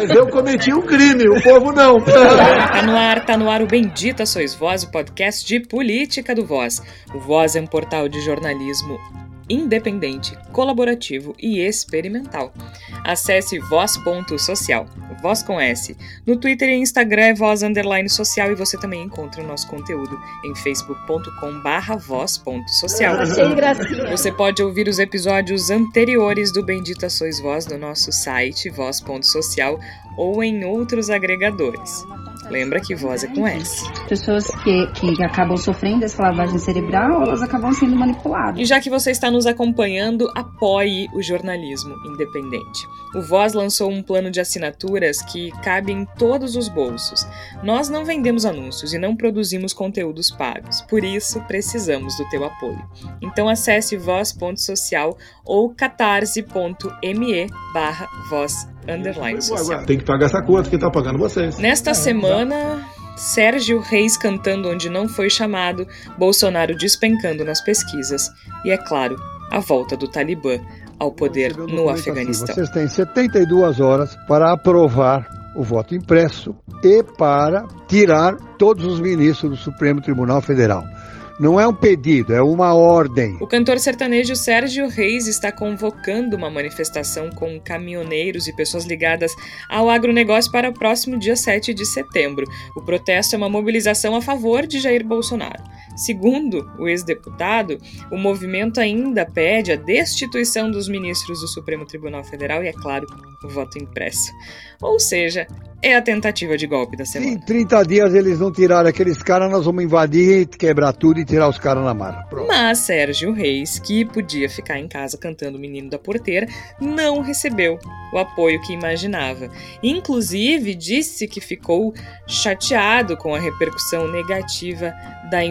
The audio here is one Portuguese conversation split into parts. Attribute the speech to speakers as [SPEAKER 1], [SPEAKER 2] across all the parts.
[SPEAKER 1] Mas eu cometi um crime, o povo não.
[SPEAKER 2] Tá no ar, tá no ar o Bendita Sois Voz, o podcast de política do Voz. O Voz é um portal de jornalismo independente, colaborativo e experimental. Acesse voz.social, voz com S. No Twitter e Instagram é voz underline social e você também encontra o nosso conteúdo em facebook.com barra voz.social. Você pode ouvir os episódios anteriores do Bendita Sois Voz no nosso site voz.social ou em outros agregadores. Lembra que voz é com S.
[SPEAKER 3] Pessoas que, que acabam sofrendo essa lavagem cerebral, elas acabam sendo manipuladas.
[SPEAKER 2] E já que você está nos acompanhando, apoie o jornalismo independente. O Voz lançou um plano de assinaturas que cabe em todos os bolsos. Nós não vendemos anúncios e não produzimos conteúdos pagos, por isso precisamos do teu apoio. Então acesse voz.social ou catarse.me barra voz underline social.
[SPEAKER 1] Tem que pagar essa conta, quem tá pagando vocês.
[SPEAKER 2] Nesta semana, Sérgio Reis cantando onde não foi chamado, Bolsonaro despencando nas pesquisas e, é claro, a volta do Talibã ao poder no Afeganistão.
[SPEAKER 4] Vocês têm 72 horas para aprovar o voto impresso e para tirar todos os ministros do Supremo Tribunal Federal. Não é um pedido, é uma ordem.
[SPEAKER 2] O cantor sertanejo Sérgio Reis está convocando uma manifestação com caminhoneiros e pessoas ligadas ao agronegócio para o próximo dia 7 de setembro. O protesto é uma mobilização a favor de Jair Bolsonaro. Segundo o ex-deputado, o movimento ainda pede a destituição dos ministros do Supremo Tribunal Federal e, é claro, o voto impresso. Ou seja, é a tentativa de golpe da semana.
[SPEAKER 4] Em 30 dias eles não tiraram aqueles caras, nós vamos invadir, quebrar tudo e tirar os caras na mara. Pronto.
[SPEAKER 2] Mas Sérgio Reis, que podia ficar em casa cantando o Menino da Porteira, não recebeu o apoio que imaginava. Inclusive, disse que ficou chateado com a repercussão negativa da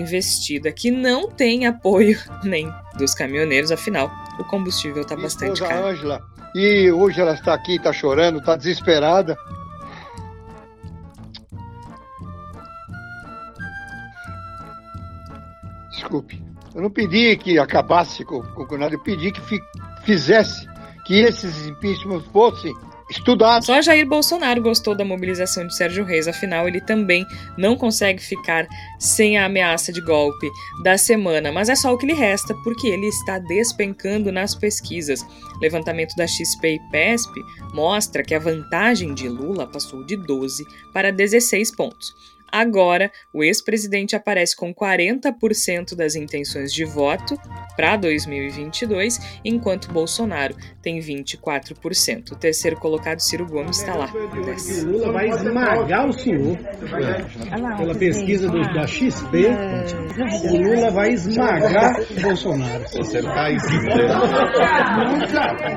[SPEAKER 2] que não tem apoio nem dos caminhoneiros, afinal, o combustível está bastante caro.
[SPEAKER 5] Ângela, e hoje ela está aqui, está chorando, está desesperada. Desculpe. Eu não pedi que acabasse com, com nada, eu pedi que fi, fizesse que esses impeachments fossem estudados.
[SPEAKER 2] Só Jair Bolsonaro gostou da mobilização de Sérgio Reis, afinal, ele também não consegue ficar sem a ameaça de golpe da semana, mas é só o que lhe resta, porque ele está despencando nas pesquisas. Levantamento da XP e PESP mostra que a vantagem de Lula passou de 12 para 16 pontos. Agora, o ex-presidente aparece com 40% das intenções de voto para 2022, enquanto Bolsonaro tem 24%. O terceiro colocado, Ciro Gomes, está lá.
[SPEAKER 6] O Lula vai esmagar o senhor. Pela pesquisa do, da XP, o Lula vai esmagar o Bolsonaro.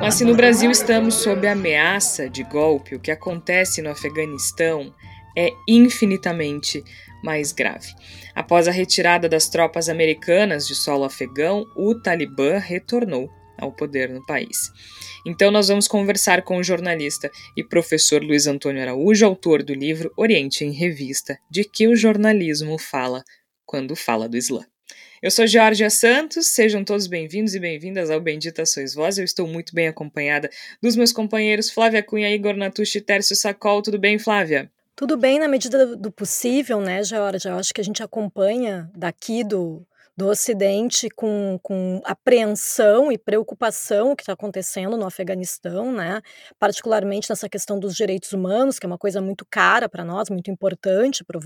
[SPEAKER 2] Mas se no Brasil estamos sob ameaça de golpe, o que acontece no Afeganistão é infinitamente mais grave. Após a retirada das tropas americanas de solo afegão, o Talibã retornou ao poder no país. Então nós vamos conversar com o jornalista e professor Luiz Antônio Araújo, autor do livro Oriente em Revista, de que o jornalismo fala quando fala do Islã. Eu sou Georgia Santos, sejam todos bem-vindos e bem-vindas ao Bendita Sois Voz. Eu estou muito bem acompanhada dos meus companheiros Flávia Cunha, Igor Natucci e Tércio Sacol. Tudo bem, Flávia?
[SPEAKER 7] Tudo bem na medida do possível, né, Georgia? Eu acho que a gente acompanha daqui do, do Ocidente com, com apreensão e preocupação o que está acontecendo no Afeganistão, né? particularmente nessa questão dos direitos humanos, que é uma coisa muito cara para nós, muito importante para o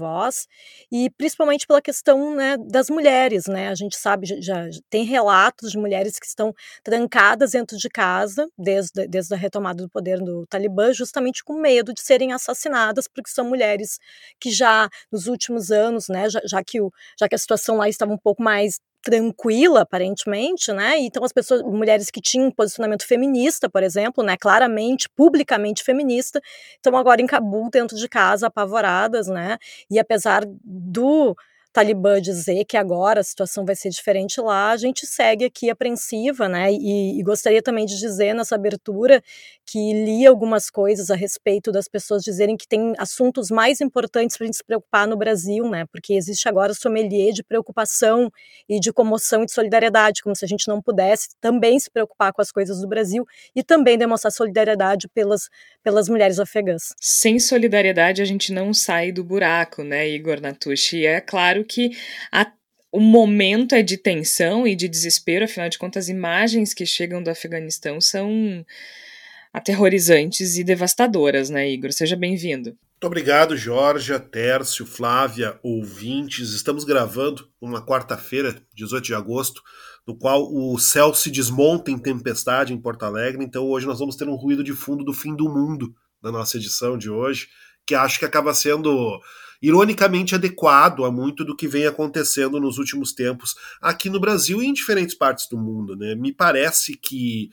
[SPEAKER 7] e principalmente pela questão né, das mulheres. Né? A gente sabe, já, já tem relatos de mulheres que estão trancadas dentro de casa desde, desde a retomada do poder do Talibã, justamente com medo de serem assassinadas, porque são mulheres que já nos últimos anos, né, já, já que, o, já que a situação lá estava um pouco mais mais tranquila, aparentemente, né? Então as pessoas, mulheres que tinham posicionamento feminista, por exemplo, né, claramente, publicamente feminista, estão agora em Cabul dentro de casa, apavoradas, né? E apesar do Talibã dizer que agora a situação vai ser diferente lá, a gente segue aqui apreensiva, né? E, e gostaria também de dizer nessa abertura que li algumas coisas a respeito das pessoas dizerem que tem assuntos mais importantes para a gente se preocupar no Brasil, né? Porque existe agora sommelier de preocupação e de comoção e de solidariedade, como se a gente não pudesse também se preocupar com as coisas do Brasil e também demonstrar solidariedade pelas, pelas mulheres afegãs.
[SPEAKER 2] Sem solidariedade a gente não sai do buraco, né, Igor Natucci? E é claro que a o momento é de tensão e de desespero, afinal de contas, as imagens que chegam do Afeganistão são aterrorizantes e devastadoras, né, Igor? Seja bem-vindo.
[SPEAKER 8] Muito obrigado, Georgia, Tércio, Flávia, ouvintes. Estamos gravando uma quarta-feira, 18 de agosto, no qual o céu se desmonta em tempestade em Porto Alegre. Então hoje nós vamos ter um ruído de fundo do fim do mundo na nossa edição de hoje, que acho que acaba sendo ironicamente adequado a muito do que vem acontecendo nos últimos tempos aqui no Brasil e em diferentes partes do mundo. Né? Me parece que,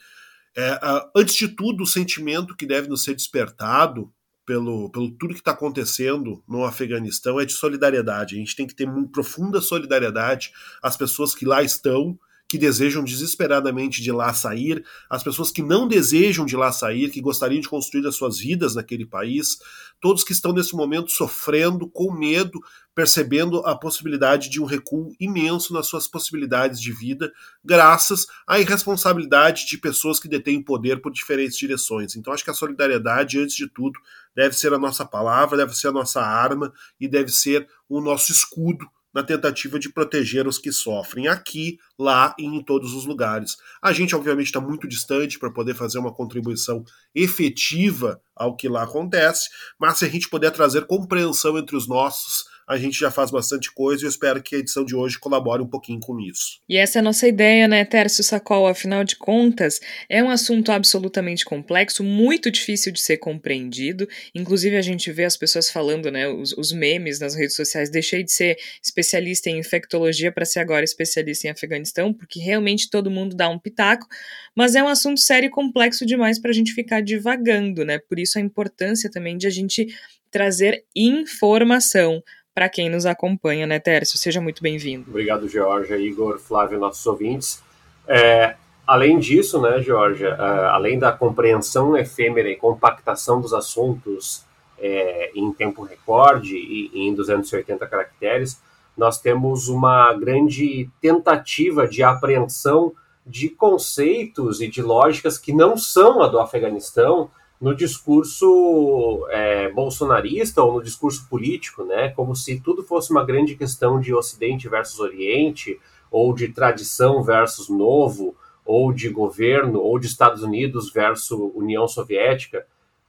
[SPEAKER 8] é, antes de tudo, o sentimento que deve nos ser despertado pelo, pelo tudo que está acontecendo no Afeganistão é de solidariedade. A gente tem que ter uma profunda solidariedade às pessoas que lá estão que desejam desesperadamente de lá sair, as pessoas que não desejam de lá sair, que gostariam de construir as suas vidas naquele país, todos que estão nesse momento sofrendo, com medo, percebendo a possibilidade de um recuo imenso nas suas possibilidades de vida, graças à irresponsabilidade de pessoas que detêm poder por diferentes direções. Então, acho que a solidariedade, antes de tudo, deve ser a nossa palavra, deve ser a nossa arma e deve ser o nosso escudo na tentativa de proteger os que sofrem aqui, lá e em todos os lugares. A gente, obviamente, está muito distante para poder fazer uma contribuição efetiva ao que lá acontece, mas se a gente puder trazer compreensão entre os nossos a gente já faz bastante coisa e eu espero que a edição de hoje colabore um pouquinho com isso.
[SPEAKER 2] E essa é a nossa ideia, né, Tércio Sacol? Afinal de contas, é um assunto absolutamente complexo, muito difícil de ser compreendido. Inclusive, a gente vê as pessoas falando, né, os, os memes nas redes sociais. Deixei de ser especialista em infectologia para ser agora especialista em Afeganistão, porque realmente todo mundo dá um pitaco. Mas é um assunto sério e complexo demais para a gente ficar divagando, né? Por isso a importância também de a gente trazer informação para quem nos acompanha, né, Tércio? Seja muito bem-vindo.
[SPEAKER 9] Obrigado, Georgia, Igor, Flávio, nossos ouvintes. É, além disso, né, Georgia, é, além da compreensão efêmera e compactação dos assuntos é, em tempo recorde e, e em 280 caracteres, nós temos uma grande tentativa de apreensão de conceitos e de lógicas que não são a do Afeganistão, no discurso é, bolsonarista ou no discurso político, né, como se tudo fosse uma grande questão de Ocidente versus Oriente, ou de tradição versus novo, ou de governo, ou de Estados Unidos versus União Soviética,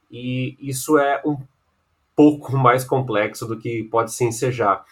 [SPEAKER 9] e isso é um pouco mais complexo do que pode se ensejar.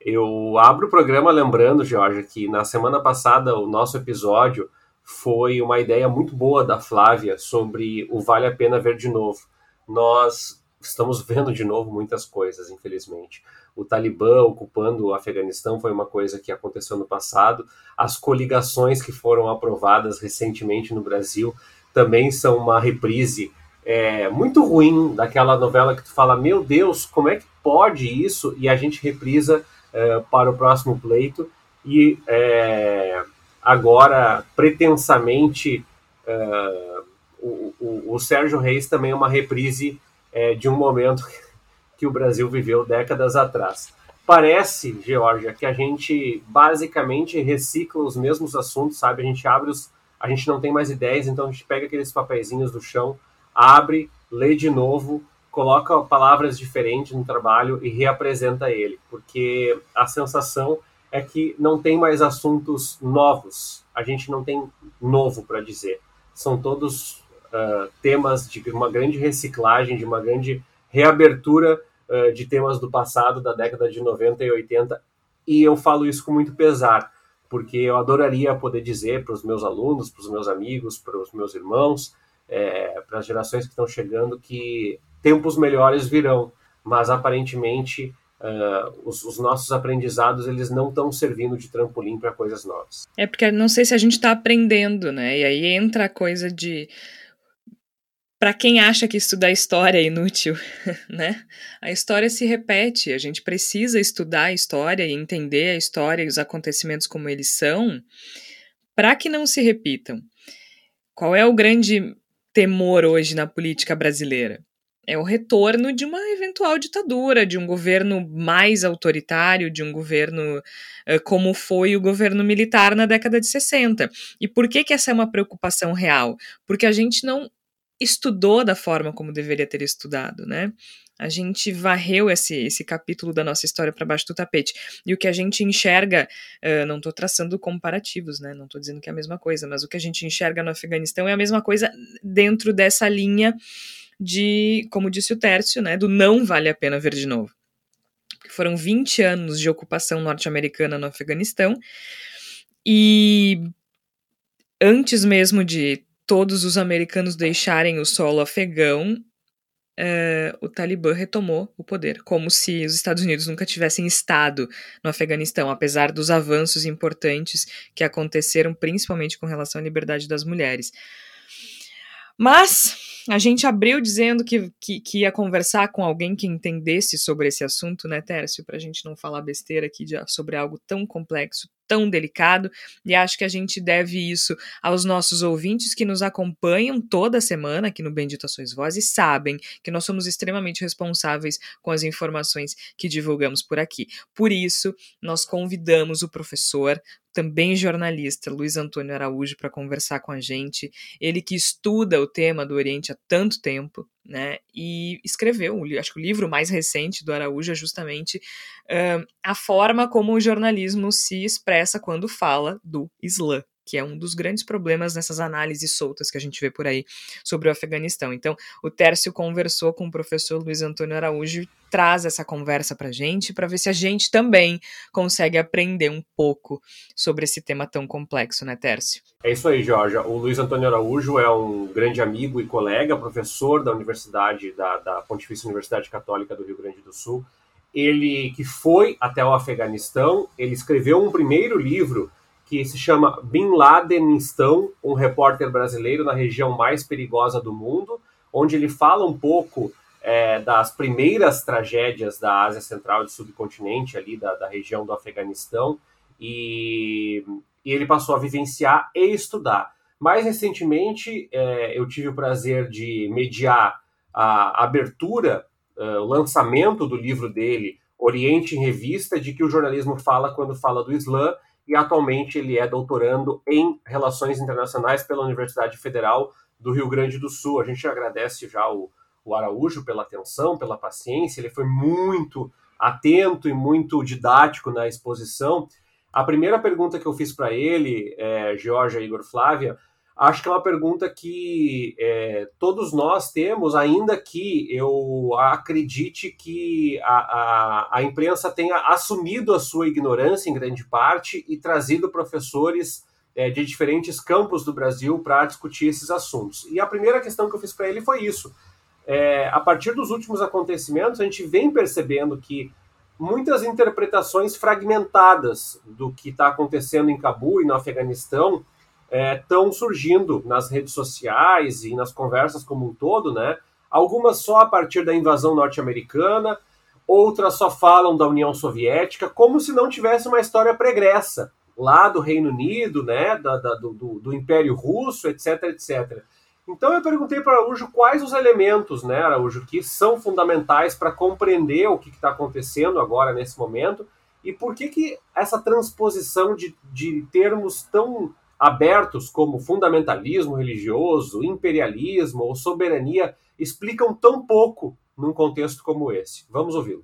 [SPEAKER 9] Eu abro o programa lembrando, Jorge, que na semana passada o nosso episódio foi uma ideia muito boa da Flávia sobre o Vale a Pena Ver de Novo. Nós estamos vendo de novo muitas coisas, infelizmente. O Talibã ocupando o Afeganistão foi uma coisa que aconteceu no passado. As coligações que foram aprovadas recentemente no Brasil também são uma reprise é, muito ruim daquela novela que tu fala: Meu Deus, como é que pode isso? E a gente reprisa é, para o próximo pleito. E é, agora pretensamente uh, o, o, o, Sérgio Reis também é uma reprise uh, de um momento que o Brasil viveu décadas atrás. Parece, Georgia, que a gente basicamente recicla os mesmos assuntos, sabe? A gente abre os. A gente não tem mais ideias, então a gente pega aqueles papeizinhos do chão, abre, lê de novo, coloca palavras diferentes no trabalho e reapresenta ele, porque a sensação é que não tem mais assuntos novos. A gente não tem novo para dizer. São todos uh, temas de uma grande reciclagem, de uma grande reabertura uh, de temas do passado, da década de 90 e 80. E eu falo isso com muito pesar, porque eu adoraria poder dizer para os meus alunos, para os meus amigos, para os meus irmãos, é, para as gerações que estão chegando, que tempos melhores virão. Mas aparentemente Uh, os, os, nossos aprendizados eles não estão servindo de trampolim para coisas novas.
[SPEAKER 2] É porque não sei se a gente está aprendendo, né? E aí entra a coisa de para quem acha que estudar história é inútil, né? A história se repete, a gente precisa estudar a história e entender a história e os acontecimentos como eles são, para que não se repitam. Qual é o grande temor hoje na política brasileira? É o retorno de uma eventual ditadura, de um governo mais autoritário, de um governo uh, como foi o governo militar na década de 60. E por que, que essa é uma preocupação real? Porque a gente não estudou da forma como deveria ter estudado, né? A gente varreu esse, esse capítulo da nossa história para baixo do tapete. E o que a gente enxerga, uh, não estou traçando comparativos, né? Não estou dizendo que é a mesma coisa, mas o que a gente enxerga no Afeganistão é a mesma coisa dentro dessa linha de, como disse o Tércio, né? Do não vale a pena ver de novo. Foram 20 anos de ocupação norte-americana no Afeganistão. E antes mesmo de todos os americanos deixarem o solo afegão, uh, o Talibã retomou o poder, como se os Estados Unidos nunca tivessem estado no Afeganistão, apesar dos avanços importantes que aconteceram, principalmente com relação à liberdade das mulheres. Mas a gente abriu dizendo que, que, que, ia conversar com alguém que entendesse sobre esse assunto, né, Tércio? Para a gente não falar besteira aqui de, sobre algo tão complexo, tão delicado, e acho que a gente deve isso aos nossos ouvintes que nos acompanham toda semana aqui no Bendito Sois Voz e sabem que nós somos extremamente responsáveis com as informações que divulgamos por aqui. Por isso, nós convidamos o professor, também jornalista, Luiz Antônio Araújo, para conversar com a gente. Ele que estuda o tema do Oriente há tanto tempo, né? E escreveu, acho que o livro mais recente do Araújo é justamente uh, a forma como o jornalismo se expressa quando fala do Islã que é um dos grandes problemas nessas análises soltas que a gente vê por aí sobre o Afeganistão. Então, o Tércio conversou com o professor Luiz Antônio Araújo traz essa conversa para a gente, para ver se a gente também consegue aprender um pouco sobre esse tema tão complexo, né, Tércio?
[SPEAKER 9] É isso aí, Jorge. O Luiz Antônio Araújo é um grande amigo e colega, professor da Universidade, da, da Pontifícia Universidade Católica do Rio Grande do Sul. Ele que foi até o Afeganistão, ele escreveu um primeiro livro que se chama Bin Ladenistão, um repórter brasileiro na região mais perigosa do mundo, onde ele fala um pouco é, das primeiras tragédias da Ásia Central e do subcontinente, ali da, da região do Afeganistão, e, e, ele passou a vivenciar e estudar. Mais recentemente, é, eu tive o prazer de mediar a abertura, uh, o lançamento do livro dele, Oriente em Revista, de que o jornalismo fala quando fala do Islã, e atualmente ele é doutorando em Relações Internacionais pela Universidade Federal do Rio Grande do Sul. A gente agradece já o, o Araújo pela atenção, pela paciência, ele foi muito atento e muito didático na exposição. A primeira pergunta que eu fiz para ele, é, Georgia Igor Flávia, acho que é uma pergunta que é, todos nós temos, ainda que eu acredite que a, a, a, imprensa tenha assumido a sua ignorância em grande parte e trazido professores é, de diferentes campos do Brasil para discutir esses assuntos. E a primeira questão que eu fiz para ele foi isso. É, a partir dos últimos acontecimentos, a gente vem percebendo que muitas interpretações fragmentadas do que está acontecendo em Cabul e no Afeganistão estão é, surgindo nas redes sociais e nas conversas como um todo, né? Algumas só a partir da invasão norte-americana, outras só falam da União Soviética, como se não tivesse uma história pregressa lá do Reino Unido, né? Da, da do, do, Império Russo, etc, etc. Então eu perguntei para Araújo quais os elementos, né, Araújo, que são fundamentais para compreender o que está acontecendo agora nesse momento e por que, que essa transposição de, de termos tão abertos como fundamentalismo religioso, imperialismo ou soberania explicam tão pouco num contexto como esse. Vamos ouvi-lo.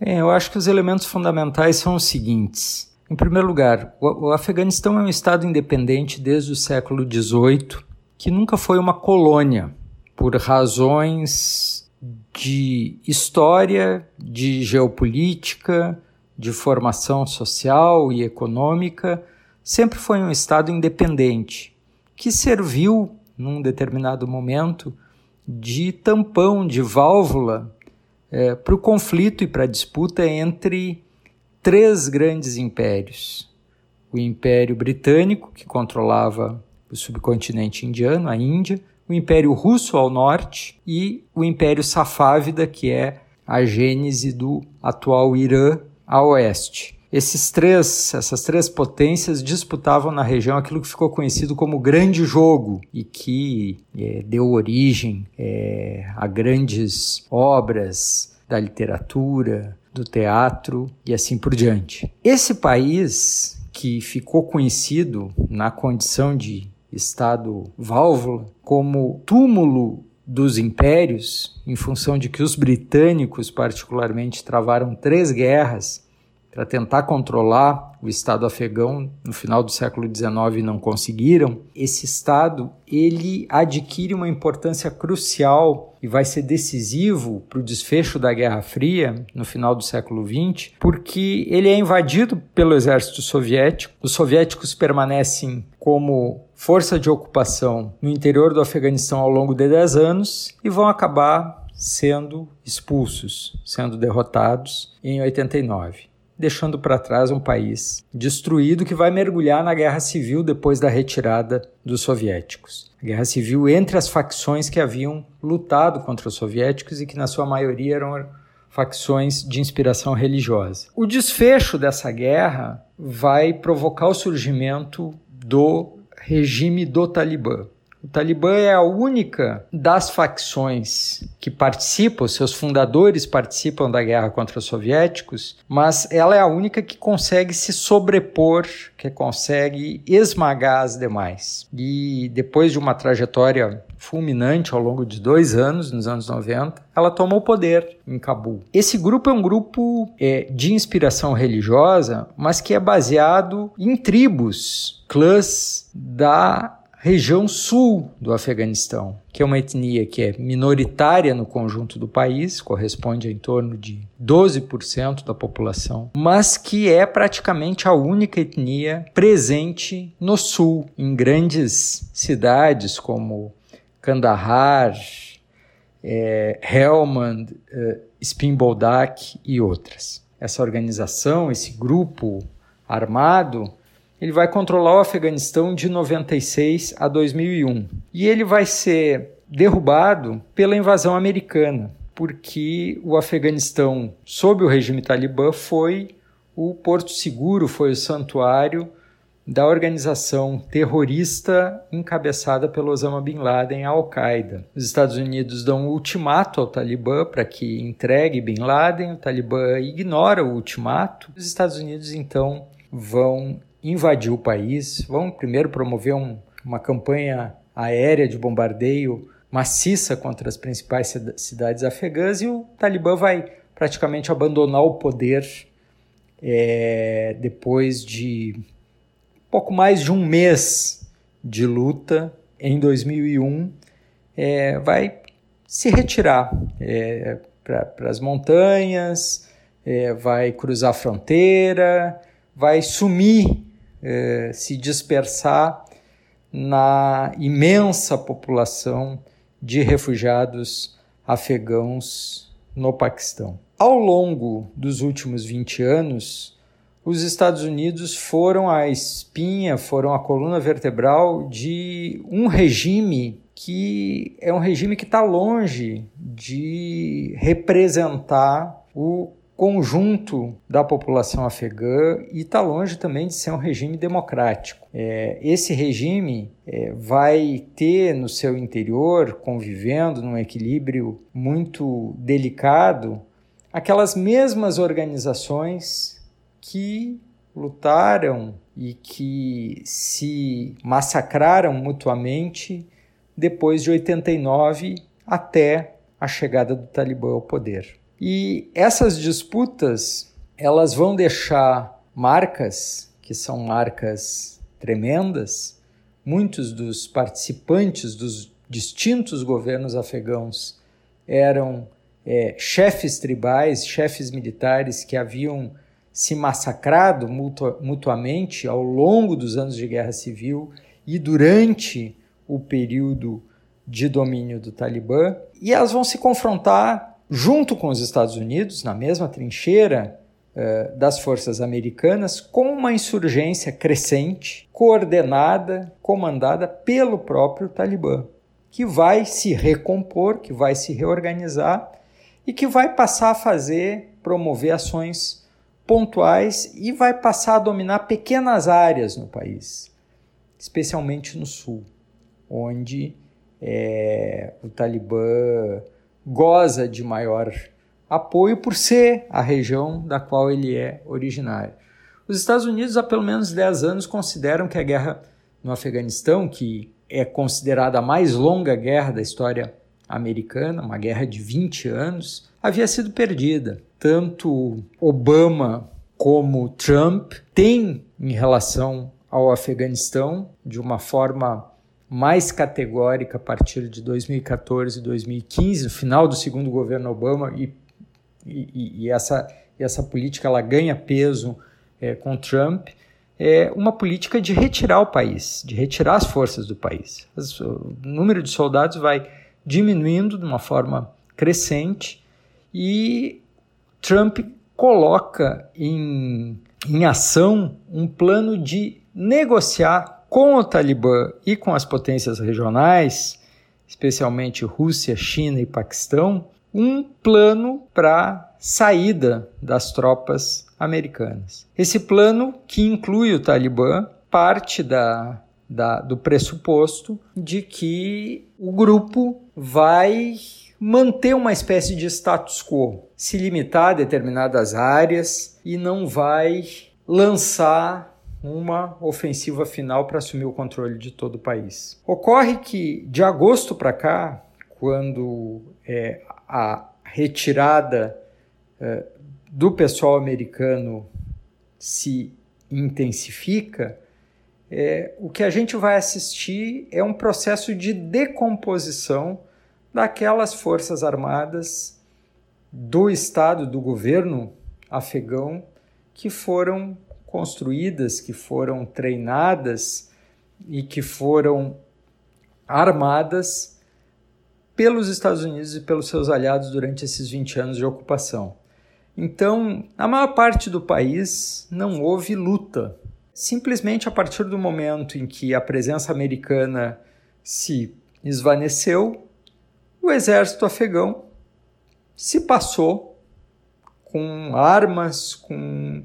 [SPEAKER 10] É, eu acho que os elementos fundamentais são os seguintes. Em primeiro lugar, o Afeganistão é um estado independente desde o século XVIII, que nunca foi uma colônia, por razões de história, de geopolítica, de formação social e econômica sempre foi um Estado independente, que serviu, num determinado momento, de tampão, de válvula é, para o conflito e para a disputa entre três grandes impérios. O Império Britânico, que controlava o subcontinente indiano, a Índia, o Império Russo ao norte e o Império Safávida, que é a gênese do atual Irã a oeste. Esses três, essas três potências disputavam na região aquilo que ficou conhecido como Grande Jogo e que é, deu origem é, a grandes obras da literatura, do teatro e assim por diante. Esse país que ficou conhecido na condição de estado válvula como túmulo dos impérios, em função de que os britânicos, particularmente, travaram três guerras para tentar controlar o Estado afegão no final do século XIX e não conseguiram, esse Estado ele adquire uma importância crucial e vai ser decisivo para o desfecho da Guerra Fria no final do século XX, porque ele é invadido pelo exército soviético. Os soviéticos permanecem como força de ocupação no interior do Afeganistão ao longo de 10 anos e vão acabar sendo expulsos, sendo derrotados em 89 deixando para trás um país destruído que vai mergulhar na guerra civil depois da retirada dos soviéticos. A guerra civil entre as facções que haviam lutado contra os soviéticos e que, na sua maioria, eram facções de inspiração religiosa. O desfecho dessa guerra vai provocar o surgimento do regime do Talibã. O Talibã é a única das facções que participam, seus fundadores participam da guerra contra os soviéticos, mas ela é a única que consegue se sobrepor, que consegue esmagar as demais. E depois de uma trajetória fulminante ao longo de dois anos, nos anos 90, ela tomou o poder em Cabul. Esse grupo é um grupo é, de inspiração religiosa, mas que é baseado em tribos, clãs da região sul do Afeganistão, que é uma etnia que é minoritária no conjunto do país, corresponde a em torno de 12% da população, mas que é praticamente a única etnia presente no sul, em grandes cidades como Kandahar, é, Helmand, é, Spinboldak e outras. Essa organização, esse grupo armado, ele vai controlar o Afeganistão de 96 a 2001. E ele vai ser derrubado pela invasão americana, porque o Afeganistão, sob o regime talibã, foi o porto seguro, foi o santuário da organização terrorista encabeçada pelo Osama Bin Laden, a Al-Qaeda. Os Estados Unidos dão um ultimato ao Talibã para que entregue Bin Laden, o Talibã ignora o ultimato. Os Estados Unidos então vão invadir o país, vão primeiro promover um, uma campanha aérea de bombardeio maciça contra as principais cidades afegãs e o Talibã vai praticamente abandonar o poder é, depois de pouco mais de um mês de luta. Em 2001 é, vai se retirar é, para as montanhas, é, vai cruzar a fronteira, vai sumir eh, se dispersar na imensa população de refugiados afegãos no Paquistão. Ao longo dos últimos 20 anos, os Estados Unidos foram a espinha, foram a coluna vertebral de um regime que é um regime que está longe de representar o conjunto da população afegã e está longe também de ser um regime democrático. É, esse regime é, vai ter no seu interior, convivendo num equilíbrio muito delicado, aquelas mesmas organizações que lutaram e que se massacraram mutuamente depois de 89 até a chegada do Talibã ao poder. E essas disputas, elas vão deixar marcas, que são marcas tremendas. Muitos dos participantes dos distintos governos afegãos eram é, chefes tribais, chefes militares que haviam se massacrado mutu mutuamente ao longo dos anos de guerra civil e durante o período de domínio do Talibã, e elas vão se confrontar junto com os Estados Unidos, na mesma trincheira uh, das forças americanas, com uma insurgência crescente, coordenada, comandada pelo próprio Talibã. que vai se recompor, que vai se reorganizar e que vai passar a fazer, promover ações pontuais e vai passar a dominar pequenas áreas no país, especialmente no sul, onde é, o Talibã goza de maior apoio por ser a região da qual ele é originário. Os Estados Unidos há pelo menos 10 anos consideram que a guerra no Afeganistão, que é considerada a mais longa guerra da história americana, uma guerra de 20 anos, havia sido perdida. Tanto Obama como Trump têm, em relação ao Afeganistão, de uma forma mais categórica a partir de 2014 e 2015, no final do segundo governo Obama, e, e, e essa, e essa política ela ganha peso é, com Trump, é uma política de retirar o país, de retirar as forças do país. O número de soldados vai diminuindo de uma forma crescente e Trump coloca em, em ação um plano de negociar com o Talibã e com as potências regionais, especialmente Rússia, China e Paquistão, um plano para saída das tropas americanas. Esse plano, que inclui o Talibã, parte da, da, do pressuposto de que o grupo vai manter uma espécie de status quo, se limitar a determinadas áreas e não vai lançar uma ofensiva final para assumir o controle de todo o país. Ocorre que de agosto para cá, quando é, a retirada é, do pessoal americano se intensifica, é, o que a gente vai assistir é um processo de decomposição daquelas forças armadas do Estado, do governo afegão, que foram construídas, que foram treinadas e que foram armadas pelos Estados Unidos e pelos seus aliados durante esses 20 anos de ocupação. Então, na maior parte do país não houve luta. Simplesmente a partir do momento em que a presença americana se esvaneceu, o exército afegão se passou com armas, com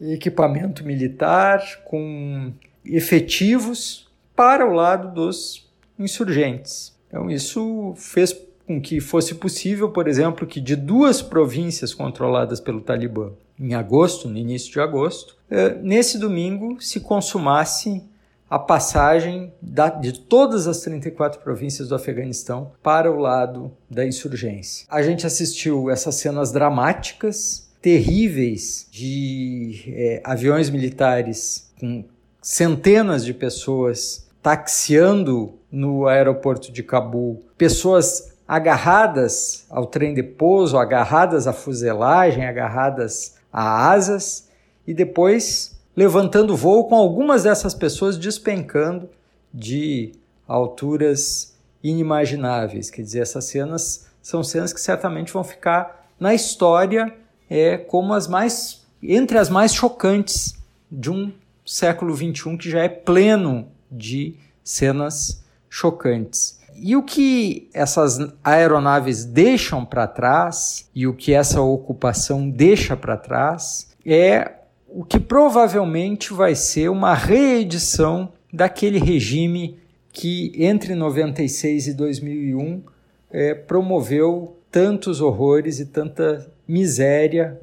[SPEAKER 10] equipamento militar, com efetivos para o lado dos insurgentes. Então, isso fez com que fosse possível, por exemplo, que de duas províncias controladas pelo Talibã, em agosto, no início de agosto, eh, nesse domingo se consumasse a passagem de todas as 34 províncias do Afeganistão para o lado da insurgência. A gente assistiu essas cenas dramáticas terríveis de é, aviões militares com centenas de pessoas taxiando no aeroporto de Cabul, pessoas agarradas ao trem de pouso, agarradas à fuselagem, agarradas a asas e depois levantando voo com algumas dessas pessoas despencando de alturas inimagináveis. Quer dizer, essas cenas são cenas que certamente vão ficar na história é, como as mais entre as mais chocantes de um século XXI que já é pleno de cenas chocantes. E o que essas aeronaves deixam para trás e o que essa ocupação deixa para trás é o que provavelmente vai ser uma reedição daquele regime que entre 96 e 2001 é, promoveu tantos horrores e tanta miséria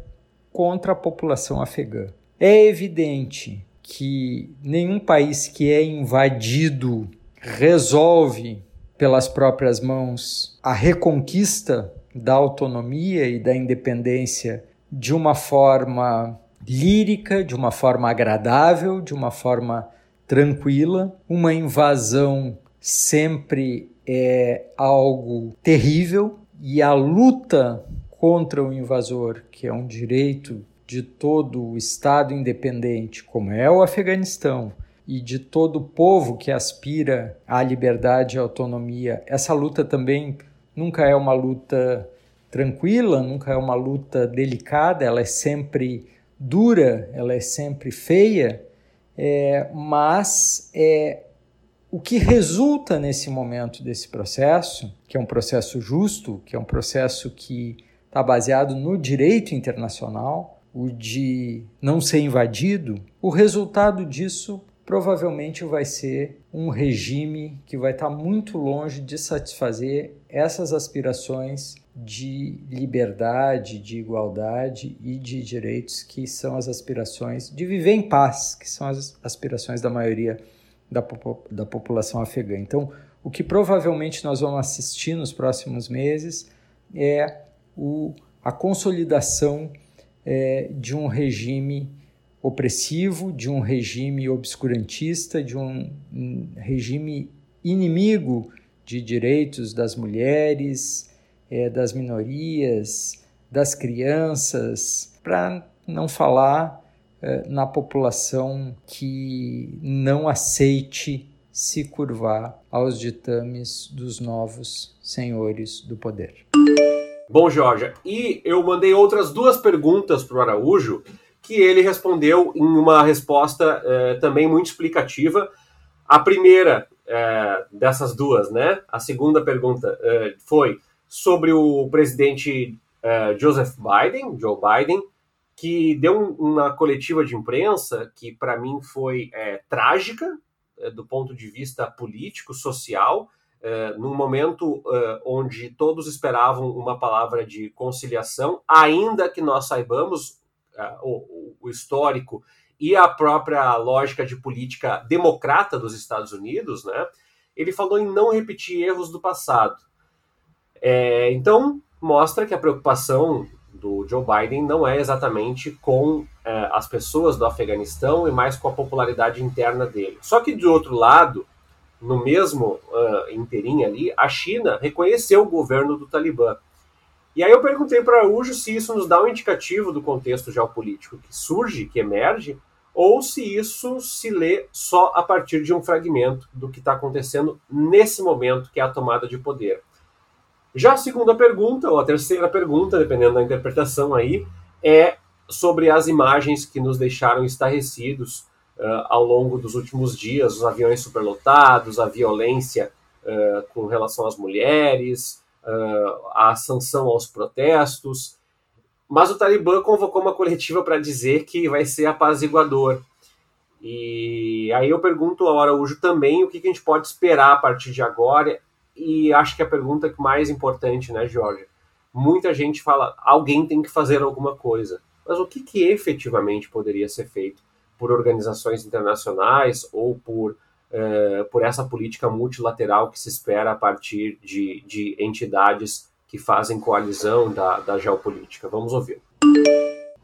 [SPEAKER 10] contra a população afegã. É evidente que nenhum país que é invadido resolve pelas próprias mãos a reconquista da autonomia e da independência de uma forma lírica, de uma forma agradável, de uma forma tranquila. Uma invasão sempre é algo terrível e a luta contra o invasor, que é um direito de todo o Estado independente, como é o Afeganistão, e de todo o povo que aspira à liberdade e autonomia, essa luta também nunca é uma luta tranquila, nunca é uma luta delicada, ela é sempre dura, ela é sempre feia, é, mas é o que resulta nesse momento desse processo, que é um processo justo, que é um processo que está baseado no direito internacional, o de não ser invadido, o resultado disso provavelmente vai ser um regime que vai estar tá muito longe de satisfazer essas aspirações de liberdade, de igualdade e de direitos que são as aspirações de viver em paz, que são as aspirações da maioria da, da população afegã. Então, o que provavelmente nós vamos assistir nos próximos meses é o, a consolidação é, de um regime opressivo, de um regime obscurantista, de um, um regime inimigo de direitos das mulheres, é, das minorias, das crianças, para não falar é, na população que não aceite se curvar aos ditames dos novos senhores do poder.
[SPEAKER 9] Bom, Jorge, e eu mandei outras duas perguntas para o Araújo que ele respondeu em uma resposta é, também muito explicativa. A primeira é, dessas duas, né? A segunda pergunta é, foi sobre o presidente Joseph Biden, Joe Biden, que deu uma coletiva de imprensa que para mim foi trágica do ponto de vista político, social, num momento onde todos esperavam uma palavra de conciliação, ainda que nós saibamos o, o histórico e a própria lógica de política democrata dos Estados Unidos, né? Ele falou em não repetir erros do passado. É, então, mostra que a preocupação do Joe Biden não é exatamente com as pessoas do Afeganistão e mais com a popularidade interna dele. Só que, de outro lado, no mesmo uh, inteirinho ali, a China reconheceu o governo do Talibã. E aí eu perguntei para Araújo se isso nos dá um indicativo do contexto geopolítico que surge, que emerge, ou se isso se lê só a partir de um fragmento do que está acontecendo nesse momento, que é a tomada de poder. Já a segunda pergunta, ou a terceira pergunta, dependendo da interpretação aí, é sobre as imagens que nos deixaram estarrecidos uh, ao longo dos últimos dias, os aviões superlotados, a violência uh, com relação às mulheres, uh, a sanção aos protestos, mas o Talibã convocou uma coletiva para dizer que vai ser apaziguador. E aí eu pergunto ao Araújo também o que, que, a gente pode esperar a partir de agora. E acho que a pergunta que mais importante, né, Jorge? Muita gente fala, alguém tem que fazer alguma coisa. Mas o que, que efetivamente poderia ser feito por organizações internacionais ou por é, por essa política multilateral que se espera a partir de, de entidades que fazem coalizão da, da geopolítica. Vamos ouvir.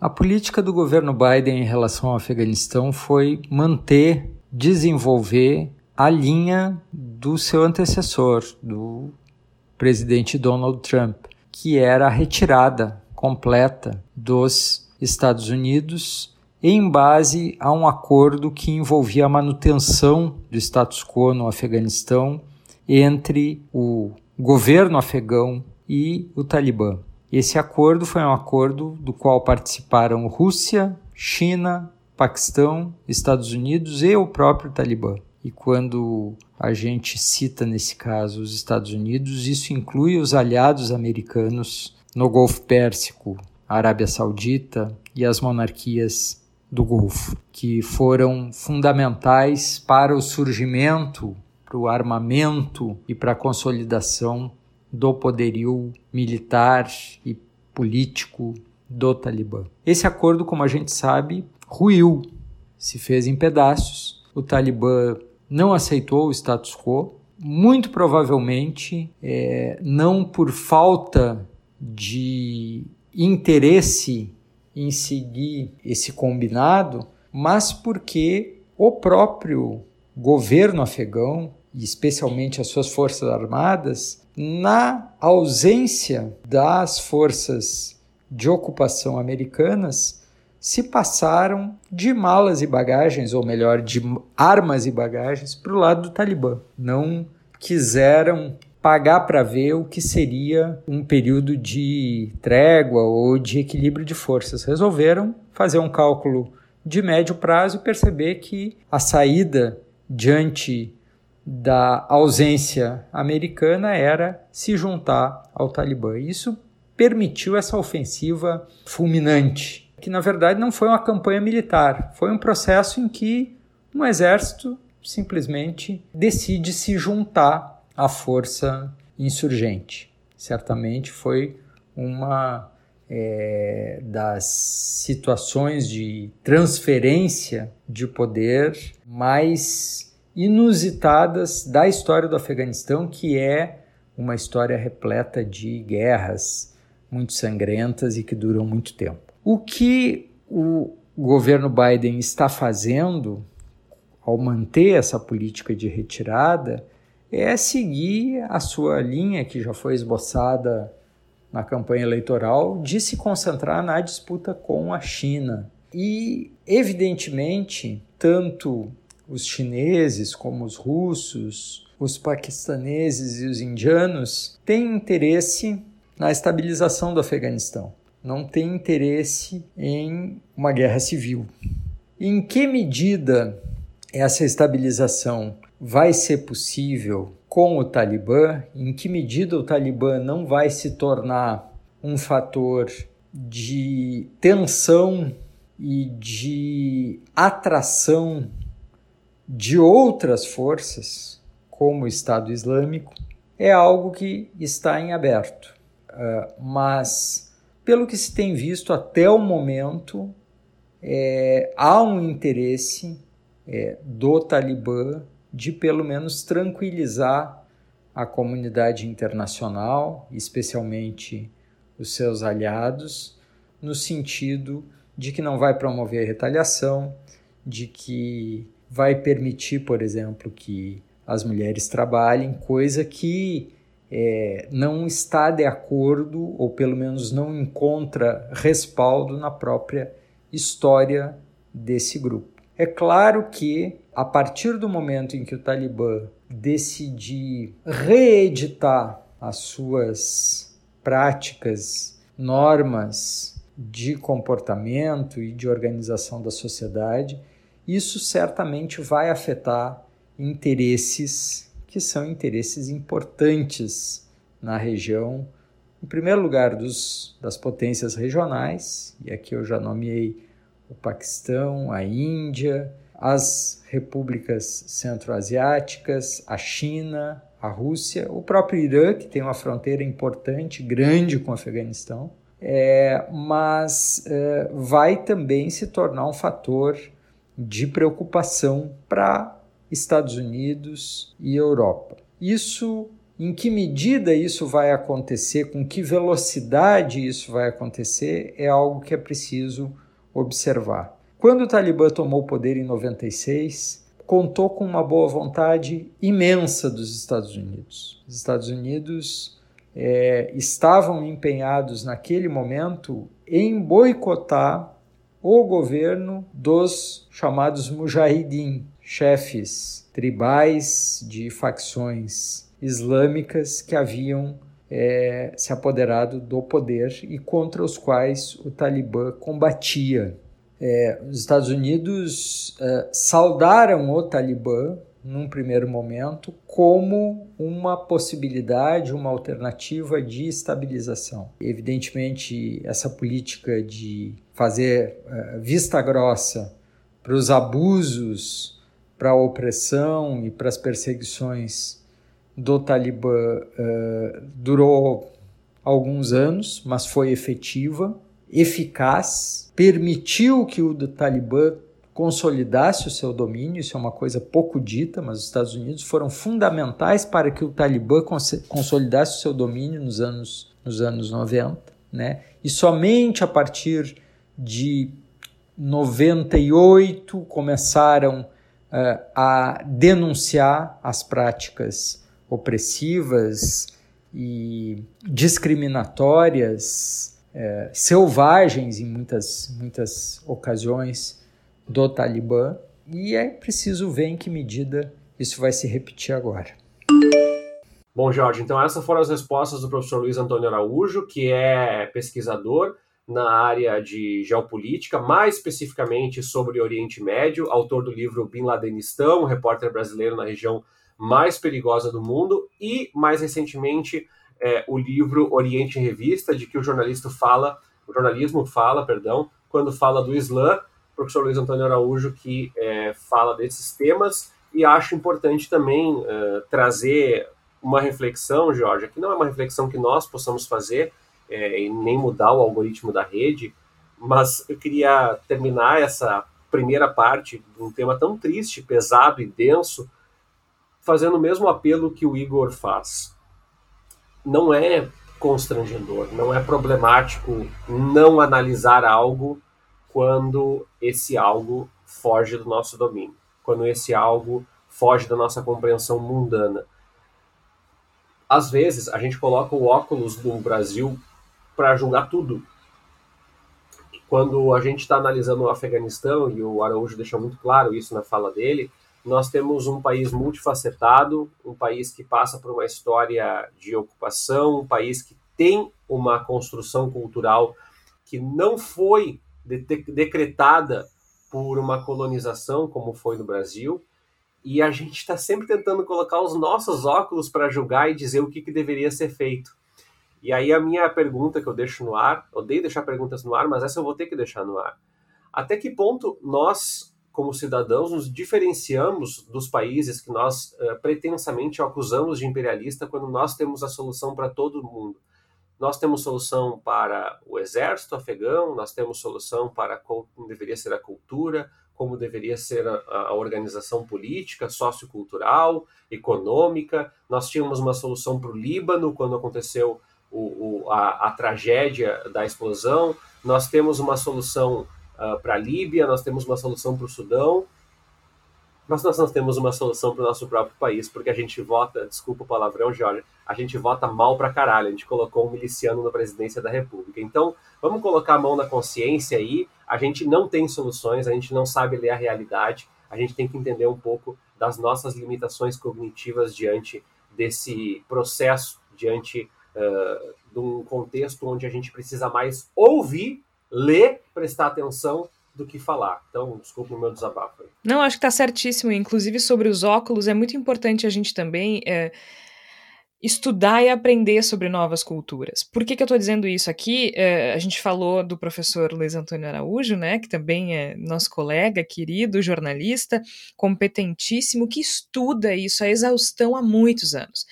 [SPEAKER 10] A política do governo Biden em relação ao Afeganistão foi manter, desenvolver a linha do seu antecessor, do presidente Donald Trump, que era a retirada completa dos Estados Unidos em base a um acordo que envolvia a manutenção do status quo no Afeganistão entre o governo afegão e o Talibã. Esse acordo foi um acordo do qual participaram Rússia, China, Paquistão, Estados Unidos e o próprio Talibã. E quando a gente cita nesse caso os Estados Unidos, isso inclui os aliados americanos no Golfo Pérsico, Arábia Saudita e as monarquias do Golfo, que foram fundamentais para o surgimento, para o armamento e para a consolidação do poderio militar e político do Talibã. Esse acordo, como a gente sabe, ruiu, se fez em pedaços. O Talibã não aceitou o status quo, muito provavelmente é, não por falta de interesse em seguir esse combinado, mas porque o próprio governo afegão, e especialmente as suas forças armadas, na ausência das forças de ocupação americanas, se passaram de malas e bagagens, ou melhor, de armas e bagagens, para o lado do Talibã. Não quiseram pagar para ver o que seria um período de trégua ou de equilíbrio de forças. Resolveram fazer um cálculo de médio prazo e perceber que a saída diante da ausência americana era se juntar ao Talibã. Isso permitiu essa ofensiva fulminante, que na verdade não foi uma campanha militar, foi um processo em que um exército simplesmente decide se juntar à força insurgente. Certamente foi uma é, das situações de transferência de poder mais inusitadas da história do Afeganistão, que é uma história repleta de guerras muito sangrentas e que duram muito tempo. O que o governo Biden está fazendo ao manter essa política de retirada é seguir a sua linha que já foi esboçada na campanha eleitoral de se concentrar na disputa com a China. E, evidentemente, tanto os chineses como os russos, os paquistaneses e os indianos têm interesse na estabilização do Afeganistão, não têm interesse em uma guerra civil. Em que medida essa estabilização vai ser possível com o Talibã, em que medida o Talibã não vai se tornar um fator de tensão e de atração de outras forças, como o Estado Islâmico, é algo que está em aberto. Uh, mas, pelo que se tem visto até o momento, é, há um interesse é, do Talibã de pelo menos tranquilizar a comunidade internacional, especialmente os seus aliados, no sentido de que não vai promover retaliação, de que vai permitir, por exemplo, que as mulheres trabalhem, coisa que é, não está de acordo, ou pelo menos não encontra respaldo na própria história desse grupo. É claro que, a partir do momento em que o Talibã decidir reeditar as suas práticas, normas de comportamento e de organização da sociedade, isso certamente vai afetar interesses que são interesses importantes na região. Em primeiro lugar, dos, das potências regionais, e aqui eu já nomeei o Paquistão, a Índia, as repúblicas centro-asiáticas, a China, a Rússia, o próprio Irã, que tem uma fronteira importante, grande com o Afeganistão, é, mas é, vai também se tornar um fator de preocupação para Estados Unidos e Europa. Isso, em que medida isso vai acontecer, com que velocidade isso vai acontecer, é algo que é preciso observar. Quando o Talibã tomou o poder em 96, contou com uma boa vontade imensa dos Estados Unidos. Os Estados Unidos é, estavam empenhados naquele momento em boicotar o governo dos chamados mujahidin, chefes tribais de facções islâmicas que haviam é, se apoderado do poder e contra os quais o Talibã combatia. É, os Estados Unidos é, saudaram o Talibã num primeiro momento como uma possibilidade, uma alternativa de estabilização. Evidentemente, essa política de fazer uh, vista grossa para os abusos, para a opressão e para as perseguições do Talibã uh, durou alguns anos, mas foi efetiva, eficaz, permitiu que o Talibã consolidasse o seu domínio, isso é uma coisa pouco dita, mas os Estados Unidos foram fundamentais para que o Talibã cons consolidasse o seu domínio nos anos, nos anos 90, né? E somente a partir de 98 começaram uh, a denunciar as práticas opressivas e discriminatórias, uh, selvagens em muitas, muitas ocasiões do Talibã, e é preciso ver em que medida isso vai se repetir agora.
[SPEAKER 9] Bom, Jorge, então essas foram as respostas do professor Luiz Antônio Araújo, que é pesquisador na área de geopolítica, mais especificamente sobre Oriente Médio, autor do livro Bin Ladenistão, repórter brasileiro na região mais perigosa do mundo, e mais recentemente é, o livro Oriente em Revista, de que o jornalista fala, o jornalismo fala, perdão, quando fala do Islã, o professor Luiz Antônio Araújo que é, fala desses temas e acho importante também é, trazer uma reflexão, Jorge, que não é uma reflexão que nós possamos fazer é, e nem mudar o algoritmo da rede, mas eu queria terminar essa primeira parte de um tema tão triste, pesado e denso, fazendo o mesmo apelo que o Igor faz. Não é constrangedor, não é problemático não analisar algo quando esse algo foge do nosso domínio, quando esse algo foge da nossa compreensão mundana. Às vezes, a gente coloca o óculos do Brasil para julgar tudo, quando a gente está analisando o Afeganistão, e o Araújo deixou muito claro isso na fala dele, nós temos um país multifacetado, um país que passa por uma história de ocupação, um país que tem uma construção cultural que não foi de decretada por uma colonização como foi no Brasil, e a gente está sempre tentando colocar os nossos óculos para julgar e dizer o que, que deveria ser feito. E aí a minha pergunta que eu deixo no ar, odeio deixar perguntas no ar, mas essa eu vou ter que deixar no ar. Até que ponto nós, como cidadãos, nos diferenciamos dos países que nós uh, pretensamente acusamos de imperialista quando nós temos a solução para todo mundo? Nós temos solução para o exército afegão, nós temos solução para como deveria ser a cultura, como deveria ser a, a organização política, sociocultural, econômica. Nós tínhamos uma solução para o Líbano quando aconteceu o, o, a, a, tragédia da explosão, nós temos uma solução uh, para a Líbia, nós temos uma solução para o Sudão, mas nós não temos uma solução para o nosso próprio país, porque a gente vota, desculpa o palavrão, Jorge, a gente vota mal para caralho, a gente colocou um miliciano na presidência da República. Então, vamos colocar a mão na consciência aí, a gente não tem soluções, a gente não sabe ler a realidade, a gente tem que entender um pouco das nossas limitações cognitivas diante desse processo, diante uh, de um contexto onde a gente precisa mais ouvir, ler, prestar atenção do que falar. Então, desculpa o meu desabafo. Aí.
[SPEAKER 2] Não, acho que está certíssimo. Inclusive, sobre os óculos, é muito importante a gente também é, estudar e aprender sobre novas culturas. Por que, que eu estou dizendo isso aqui? É, a gente falou do professor Luiz Antônio Araújo, né, que também é nosso colega, querido, jornalista, competentíssimo, que estuda isso a exaustão há muitos anos.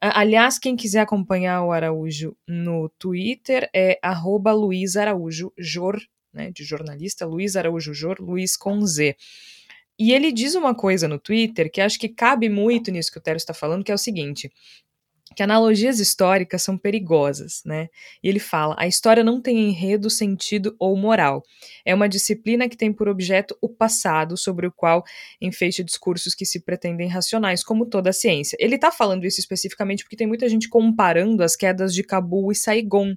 [SPEAKER 2] Aliás, quem quiser acompanhar o Araújo no Twitter é arroba Luiz Araújo Jor, né, de jornalista, Luiz Araújo Jor, Luiz com Z. E ele diz uma coisa no Twitter que acho que cabe muito nisso que o Tero está falando, que é o seguinte: que analogias históricas são perigosas, né? E ele fala: a história não tem enredo, sentido ou moral. É uma disciplina que tem por objeto o passado, sobre o qual enfeite discursos que se pretendem racionais, como toda a ciência. Ele está falando isso especificamente porque tem muita gente comparando as quedas de Cabul e Saigon.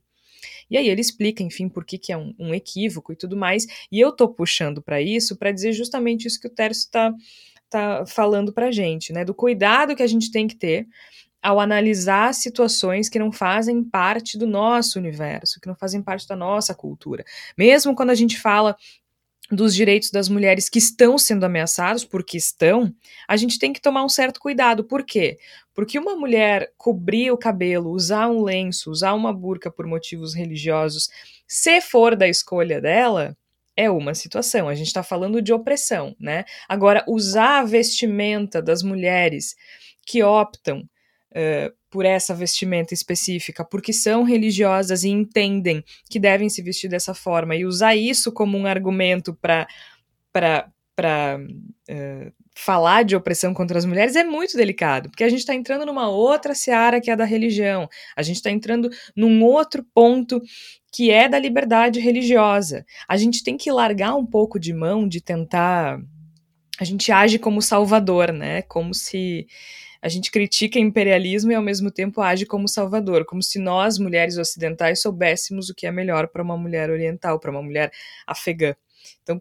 [SPEAKER 2] E aí ele explica, enfim, por que, que é um, um equívoco e tudo mais. E eu tô puxando para isso para dizer justamente isso que o Tércio está tá falando pra gente, né? Do cuidado que a gente tem que ter ao analisar situações que não fazem parte do nosso universo, que não fazem parte da nossa cultura. Mesmo quando a gente fala dos direitos das mulheres que estão sendo ameaçados, porque estão, a gente tem que tomar um certo cuidado. Por quê? Porque uma mulher cobrir o cabelo, usar um lenço, usar uma burca por motivos religiosos, se for da escolha dela, é uma situação. A gente está falando de opressão, né? Agora, usar a vestimenta das mulheres que optam uh, por essa vestimenta específica, porque são religiosas e entendem que devem se vestir dessa forma, e usar isso como um argumento para para uh, falar de opressão contra as mulheres é muito delicado, porque a gente está entrando numa outra seara que é a da religião, a gente está entrando num outro ponto que é da liberdade religiosa. A gente tem que largar um pouco de mão de tentar. A gente age como salvador, né? Como se a gente critica imperialismo e ao mesmo tempo age como salvador, como se nós, mulheres ocidentais, soubéssemos o que é melhor para uma mulher oriental, para uma mulher afegã. Então,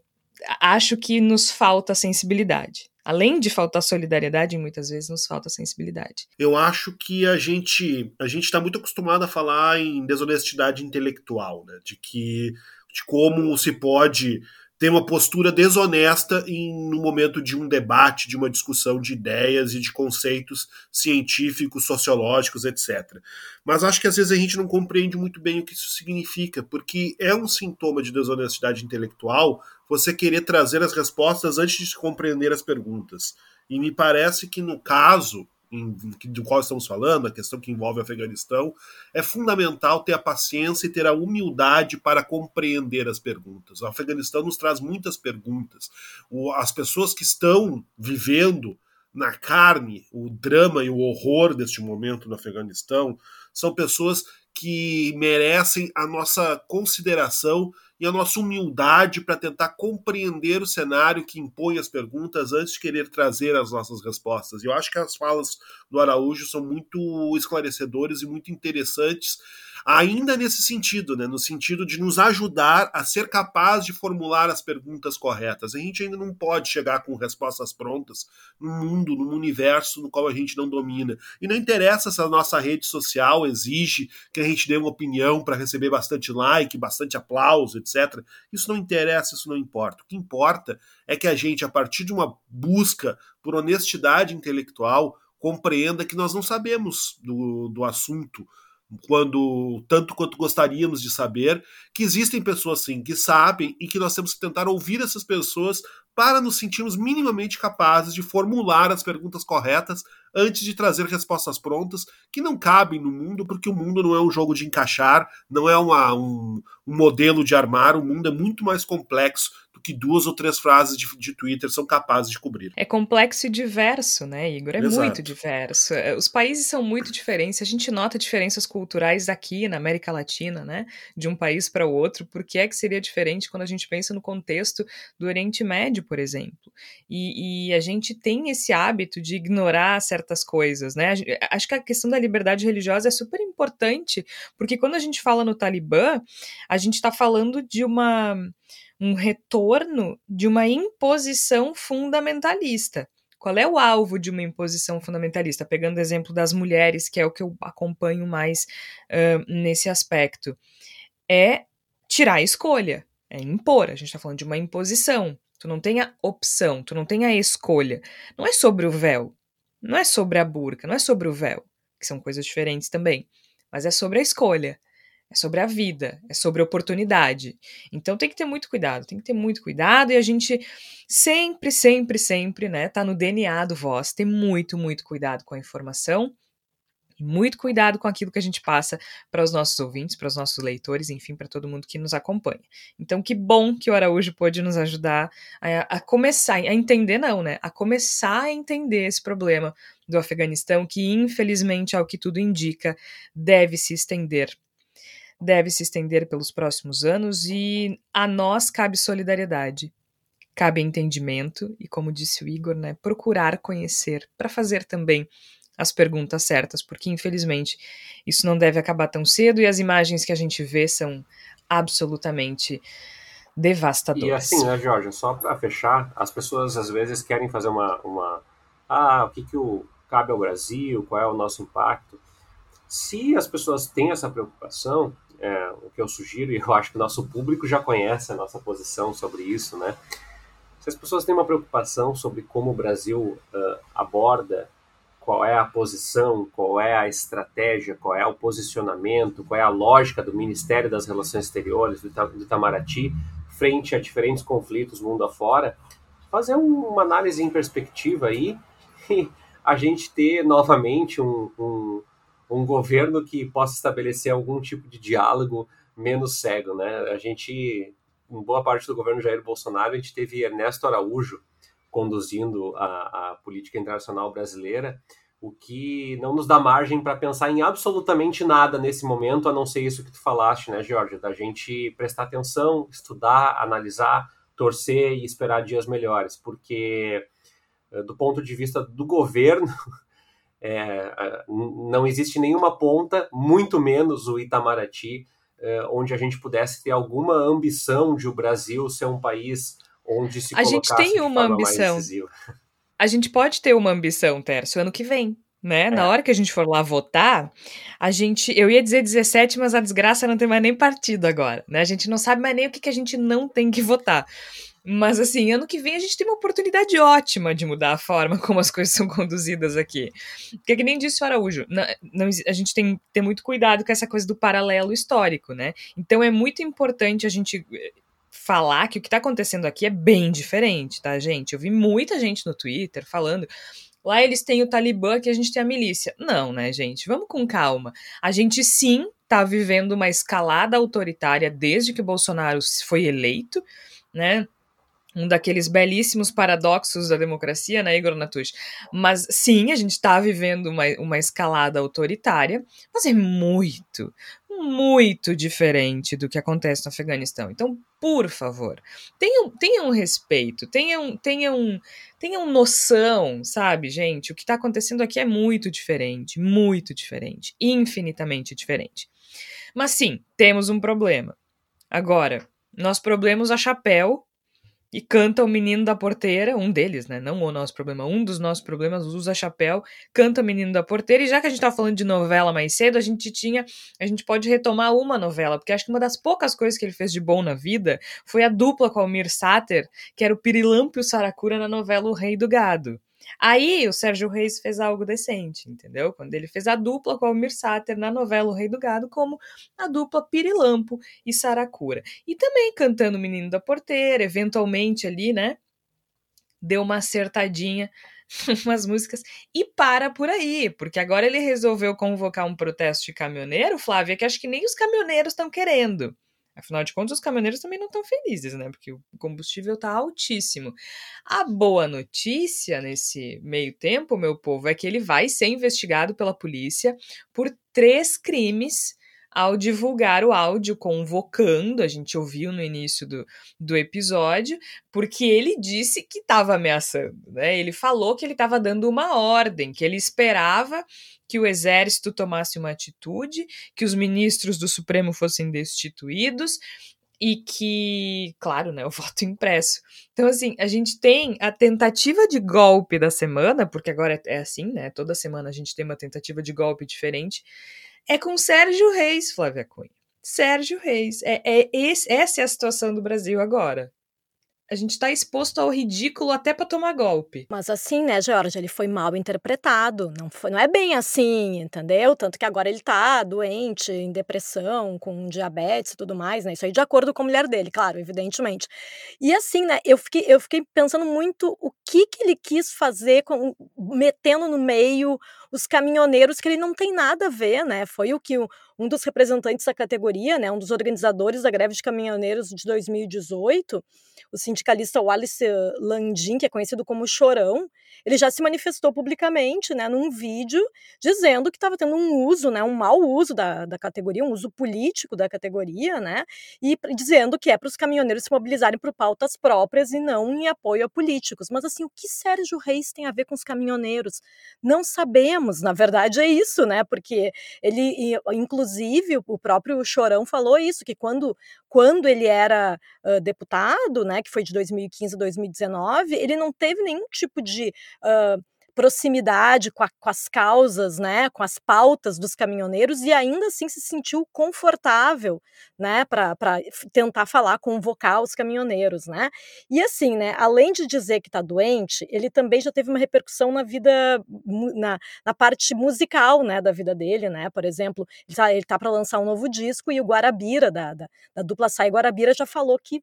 [SPEAKER 2] acho que nos falta sensibilidade. Além de faltar solidariedade, muitas vezes nos falta sensibilidade.
[SPEAKER 8] Eu acho que a gente a gente está muito acostumado a falar em desonestidade intelectual, né? De que de como se pode tem uma postura desonesta em, no momento de um debate, de uma discussão de ideias e de conceitos científicos, sociológicos, etc. Mas acho que às vezes a gente não compreende muito bem o que isso significa, porque é um sintoma de desonestidade intelectual você querer trazer as respostas antes de compreender as perguntas. E me parece que no caso do qual estamos falando, a questão que envolve o Afeganistão, é fundamental ter a paciência e ter a humildade para compreender as perguntas. O Afeganistão nos traz muitas perguntas. As pessoas que estão vivendo na carne o drama e o horror deste momento no Afeganistão são pessoas que merecem a nossa consideração e a nossa humildade para tentar compreender o cenário que impõe as perguntas antes de querer trazer as nossas respostas. Eu acho que as falas do Araújo são muito esclarecedoras e muito interessantes ainda nesse sentido, né? no sentido de nos ajudar a ser capaz de formular as perguntas corretas. A gente ainda não pode chegar com respostas prontas num mundo, num universo no qual a gente não domina. E não interessa se a nossa rede social exige que a gente dê uma opinião para receber bastante like, bastante aplauso, etc. Isso não interessa, isso não importa. O que importa é que a gente, a partir de uma busca por honestidade intelectual, compreenda que nós não sabemos do, do assunto quando tanto quanto gostaríamos de saber, que existem pessoas sim que sabem e que nós temos que tentar ouvir essas pessoas para nos sentirmos minimamente capazes de formular as perguntas corretas antes de trazer respostas prontas que não cabem no mundo, porque o mundo não é um jogo de encaixar, não é uma, um, um modelo de armar, o mundo é muito mais complexo do que duas ou três frases de, de Twitter são capazes de cobrir.
[SPEAKER 2] É complexo e diverso, né, Igor? É Exato. muito diverso. É, os países são muito diferentes, a gente nota diferenças culturais aqui na América Latina, né, de um país para o outro, porque é que seria diferente quando a gente pensa no contexto do Oriente Médio, por exemplo. E, e a gente tem esse hábito de ignorar certas coisas, né? Acho que a questão da liberdade religiosa é super importante, porque quando a gente fala no Talibã, a gente está falando de uma um retorno de uma imposição fundamentalista. Qual é o alvo de uma imposição fundamentalista? Pegando o exemplo das mulheres, que é o que eu acompanho mais uh, nesse aspecto, é tirar a escolha, é impor. A gente está falando de uma imposição. Tu não tem a opção, tu não tem a escolha. Não é sobre o véu, não é sobre a burca, não é sobre o véu, que são coisas diferentes também, mas é sobre a escolha, é sobre a vida, é sobre a oportunidade. Então tem que ter muito cuidado, tem que ter muito cuidado e a gente sempre, sempre, sempre, né, tá no DNA do voz, ter muito, muito cuidado com a informação muito cuidado com aquilo que a gente passa para os nossos ouvintes, para os nossos leitores, enfim, para todo mundo que nos acompanha. Então, que bom que o Araújo pôde nos ajudar a, a começar, a entender, não, né? A começar a entender esse problema do Afeganistão, que infelizmente, ao que tudo indica, deve se estender deve se estender pelos próximos anos e a nós cabe solidariedade, cabe entendimento e, como disse o Igor, né, procurar conhecer para fazer também as perguntas certas, porque infelizmente isso não deve acabar tão cedo e as imagens que a gente vê são absolutamente devastadoras.
[SPEAKER 9] E assim, né, Jorge, só para fechar, as pessoas às vezes querem fazer uma, uma ah, o que que o cabe ao Brasil, qual é o nosso impacto? Se as pessoas têm essa preocupação, é, o que eu sugiro, e eu acho que o nosso público já conhece a nossa posição sobre isso, né? Se as pessoas têm uma preocupação sobre como o Brasil uh, aborda qual é a posição, qual é a estratégia, qual é o posicionamento, qual é a lógica do Ministério das Relações Exteriores, do Itamaraty, frente a diferentes conflitos mundo afora, fazer uma análise em perspectiva aí e a gente ter novamente um, um, um governo que possa estabelecer algum tipo de diálogo menos cego, né? A gente, em boa parte do governo Jair Bolsonaro, a gente teve Ernesto Araújo conduzindo a, a política internacional brasileira, o que não nos dá margem para pensar em absolutamente nada nesse momento, a não ser isso que tu falaste, né, Georgia? Da gente prestar atenção, estudar, analisar, torcer e esperar dias melhores, porque eh, do ponto de vista do governo, é, não existe nenhuma ponta, muito menos o Itamaraty, é, onde a gente pudesse ter alguma ambição de o Brasil ser um país onde se
[SPEAKER 2] a gente tem uma ambição. A gente pode ter uma ambição, Tércio, ano que vem. Né? É. Na hora que a gente for lá votar, a gente. Eu ia dizer 17, mas a desgraça não tem mais nem partido agora. Né? A gente não sabe mais nem o que, que a gente não tem que votar. Mas assim, ano que vem a gente tem uma oportunidade ótima de mudar a forma como as coisas são conduzidas aqui. Porque que nem disse o Araújo, não, não, a gente tem que ter muito cuidado com essa coisa do paralelo histórico, né? Então é muito importante a gente eh, falar que o que está acontecendo aqui é bem diferente, tá, gente? Eu vi muita gente no Twitter falando. Lá eles têm o Talibã, aqui a gente tem a milícia. Não, né, gente? Vamos com calma. A gente sim está vivendo uma escalada autoritária desde que o Bolsonaro foi eleito, né? Um daqueles belíssimos paradoxos da democracia, né, Igor Natush? Mas sim, a gente está vivendo uma, uma escalada autoritária, mas é muito, muito diferente do que acontece no Afeganistão. Então, por favor, tenham, tenham respeito, tenham, tenham, tenham noção, sabe, gente? O que está acontecendo aqui é muito diferente, muito diferente, infinitamente diferente. Mas sim, temos um problema. Agora, nós problemas a chapéu e canta o menino da porteira, um deles, né? Não o nosso problema, um dos nossos problemas, usa chapéu, canta o menino da porteira. E já que a gente tava falando de novela mais cedo, a gente tinha, a gente pode retomar uma novela, porque acho que uma das poucas coisas que ele fez de bom na vida foi a dupla com Almir Sater, que era o Pirilampo e o Saracura na novela O Rei do Gado. Aí o Sérgio Reis fez algo decente, entendeu? Quando ele fez a dupla com Almir Sater na novela O Rei do Gado, como a dupla Pirilampo e Saracura. E também cantando o Menino da Porteira, eventualmente ali, né? Deu uma acertadinha umas músicas e para por aí, porque agora ele resolveu convocar um protesto de caminhoneiro, Flávia, que acho que nem os caminhoneiros estão querendo. Afinal de contas, os caminhoneiros também não estão felizes, né? Porque o combustível está altíssimo. A boa notícia nesse meio tempo, meu povo, é que ele vai ser investigado pela polícia por três crimes ao divulgar o áudio convocando, a gente ouviu no início do, do episódio, porque ele disse que estava ameaçando, né? Ele falou que ele estava dando uma ordem, que ele esperava que o exército tomasse uma atitude, que os ministros do Supremo fossem destituídos e que, claro, né, o voto impresso. Então, assim, a gente tem a tentativa de golpe da semana, porque agora é assim, né? Toda semana a gente tem uma tentativa de golpe diferente. É com Sérgio Reis, Flávia Cunha. Sérgio Reis. É, é esse, essa é a situação do Brasil agora a gente está exposto ao ridículo até para tomar golpe.
[SPEAKER 7] Mas assim, né, George, ele foi mal interpretado. Não, foi, não é bem assim, entendeu? Tanto que agora ele tá doente, em depressão, com diabetes e tudo mais, né? Isso aí de acordo com a mulher dele, claro, evidentemente. E assim, né, eu fiquei, eu fiquei pensando muito o que que ele quis fazer, com, metendo no meio os caminhoneiros, que ele não tem nada a ver, né? Foi o que um dos representantes da categoria, né, um dos organizadores da greve de caminhoneiros de 2018, o sindicalista Wallace Landim, que é conhecido como Chorão, ele já se manifestou publicamente, né, num vídeo, dizendo que estava tendo um uso, né, um mau uso da, da categoria, um uso político da categoria, né, e dizendo que é para os caminhoneiros se mobilizarem por pautas próprias e não em apoio a políticos. Mas assim, o que Sérgio Reis tem a ver com os caminhoneiros? Não sabemos, na verdade é isso, né, porque ele, inclusive, inclusive, o próprio Chorão falou isso, que quando, quando ele era uh, deputado, né, que foi de 2015 a 2019, ele não teve nenhum tipo de uh, proximidade com, a, com, as causas, né, com as pautas dos caminhoneiros e ainda assim se sentiu confortável, né, para tentar falar, convocar os caminhoneiros, né. E assim, né, além de dizer que está doente, ele também já teve uma repercussão na vida, na, na parte musical, né, da vida dele, né. Por exemplo, ele está ele tá para lançar um novo disco e o Guarabira da, da, da dupla Sai Guarabira já falou que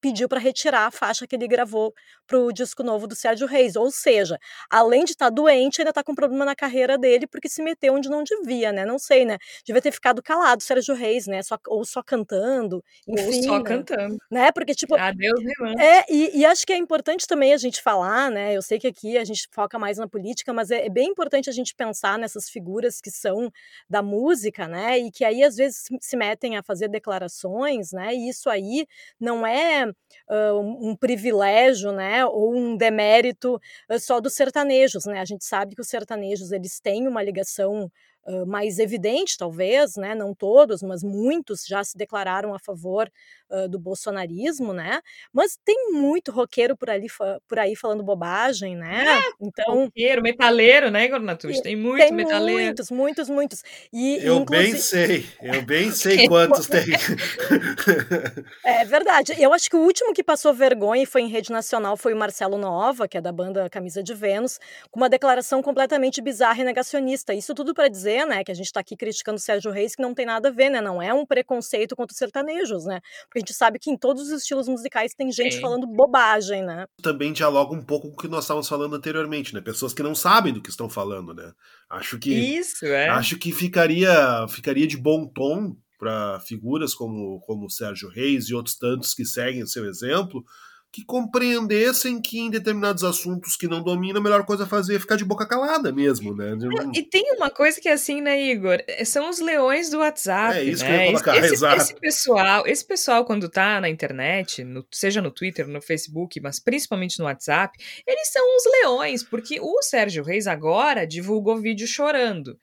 [SPEAKER 7] pediu para retirar a faixa que ele gravou para o disco novo do Sérgio Reis. Ou seja, além de estar tá doente, ainda está com problema na carreira dele porque se meteu onde não devia, né? Não sei, né? Devia ter ficado calado, Sérgio Reis, né? Só, ou só cantando. Enfim,
[SPEAKER 2] ou só
[SPEAKER 7] né?
[SPEAKER 2] cantando.
[SPEAKER 7] Né? Porque, tipo.
[SPEAKER 2] Adeus, irmã.
[SPEAKER 7] É, e, e, acho que é importante também a gente falar, né? Eu sei que aqui a gente foca mais na política, mas é, é bem importante a gente pensar nessas figuras que são da música, né? E que aí às vezes se metem a fazer declarações, né? E isso aí não é um privilégio, né, ou um demérito só dos sertanejos, né? A gente sabe que os sertanejos eles têm uma ligação uh, mais evidente, talvez, né? Não todos, mas muitos já se declararam a favor uh, do bolsonarismo, né? Mas tem muito roqueiro por ali por aí falando bobagem, né?
[SPEAKER 2] É, então roqueiro, metaleiro, né, Igor Natucci? Tem muito tem metaleiro.
[SPEAKER 7] Muitos, muitos, muitos.
[SPEAKER 8] E, eu inclusive... bem sei, eu bem sei quantos tem.
[SPEAKER 7] é verdade. Eu acho que o último que passou vergonha e foi em rede nacional foi o Marcelo Nova, que é da banda Camisa de Vênus, com uma declaração completamente bizarra e negacionista. Isso tudo para dizer, né, que a gente está aqui criticando o Sérgio Reis, que não tem nada a ver, né? Não é um preconceito contra os sertanejos, né? Porque a gente sabe que em todos os estilos musicais tem gente falando bobagem, né?
[SPEAKER 8] Também dialoga um pouco com o que nós estávamos falando anteriormente, né? Pessoas que não sabem do que estão falando, né? Acho que
[SPEAKER 2] Isso, é.
[SPEAKER 8] Acho que ficaria ficaria de bom tom para figuras como como Sérgio Reis e outros tantos que seguem o seu exemplo, que compreendessem que em determinados assuntos que não domina, a melhor coisa a fazer é ficar de boca calada mesmo, né?
[SPEAKER 2] E tem uma coisa que é assim, né, Igor? É, são os leões do WhatsApp.
[SPEAKER 8] É isso
[SPEAKER 2] né?
[SPEAKER 8] que eu ia colocar,
[SPEAKER 2] esse,
[SPEAKER 8] exato.
[SPEAKER 2] Esse pessoal, esse pessoal, quando tá na internet, no, seja no Twitter, no Facebook, mas principalmente no WhatsApp, eles são uns leões, porque o Sérgio Reis agora divulgou vídeo chorando.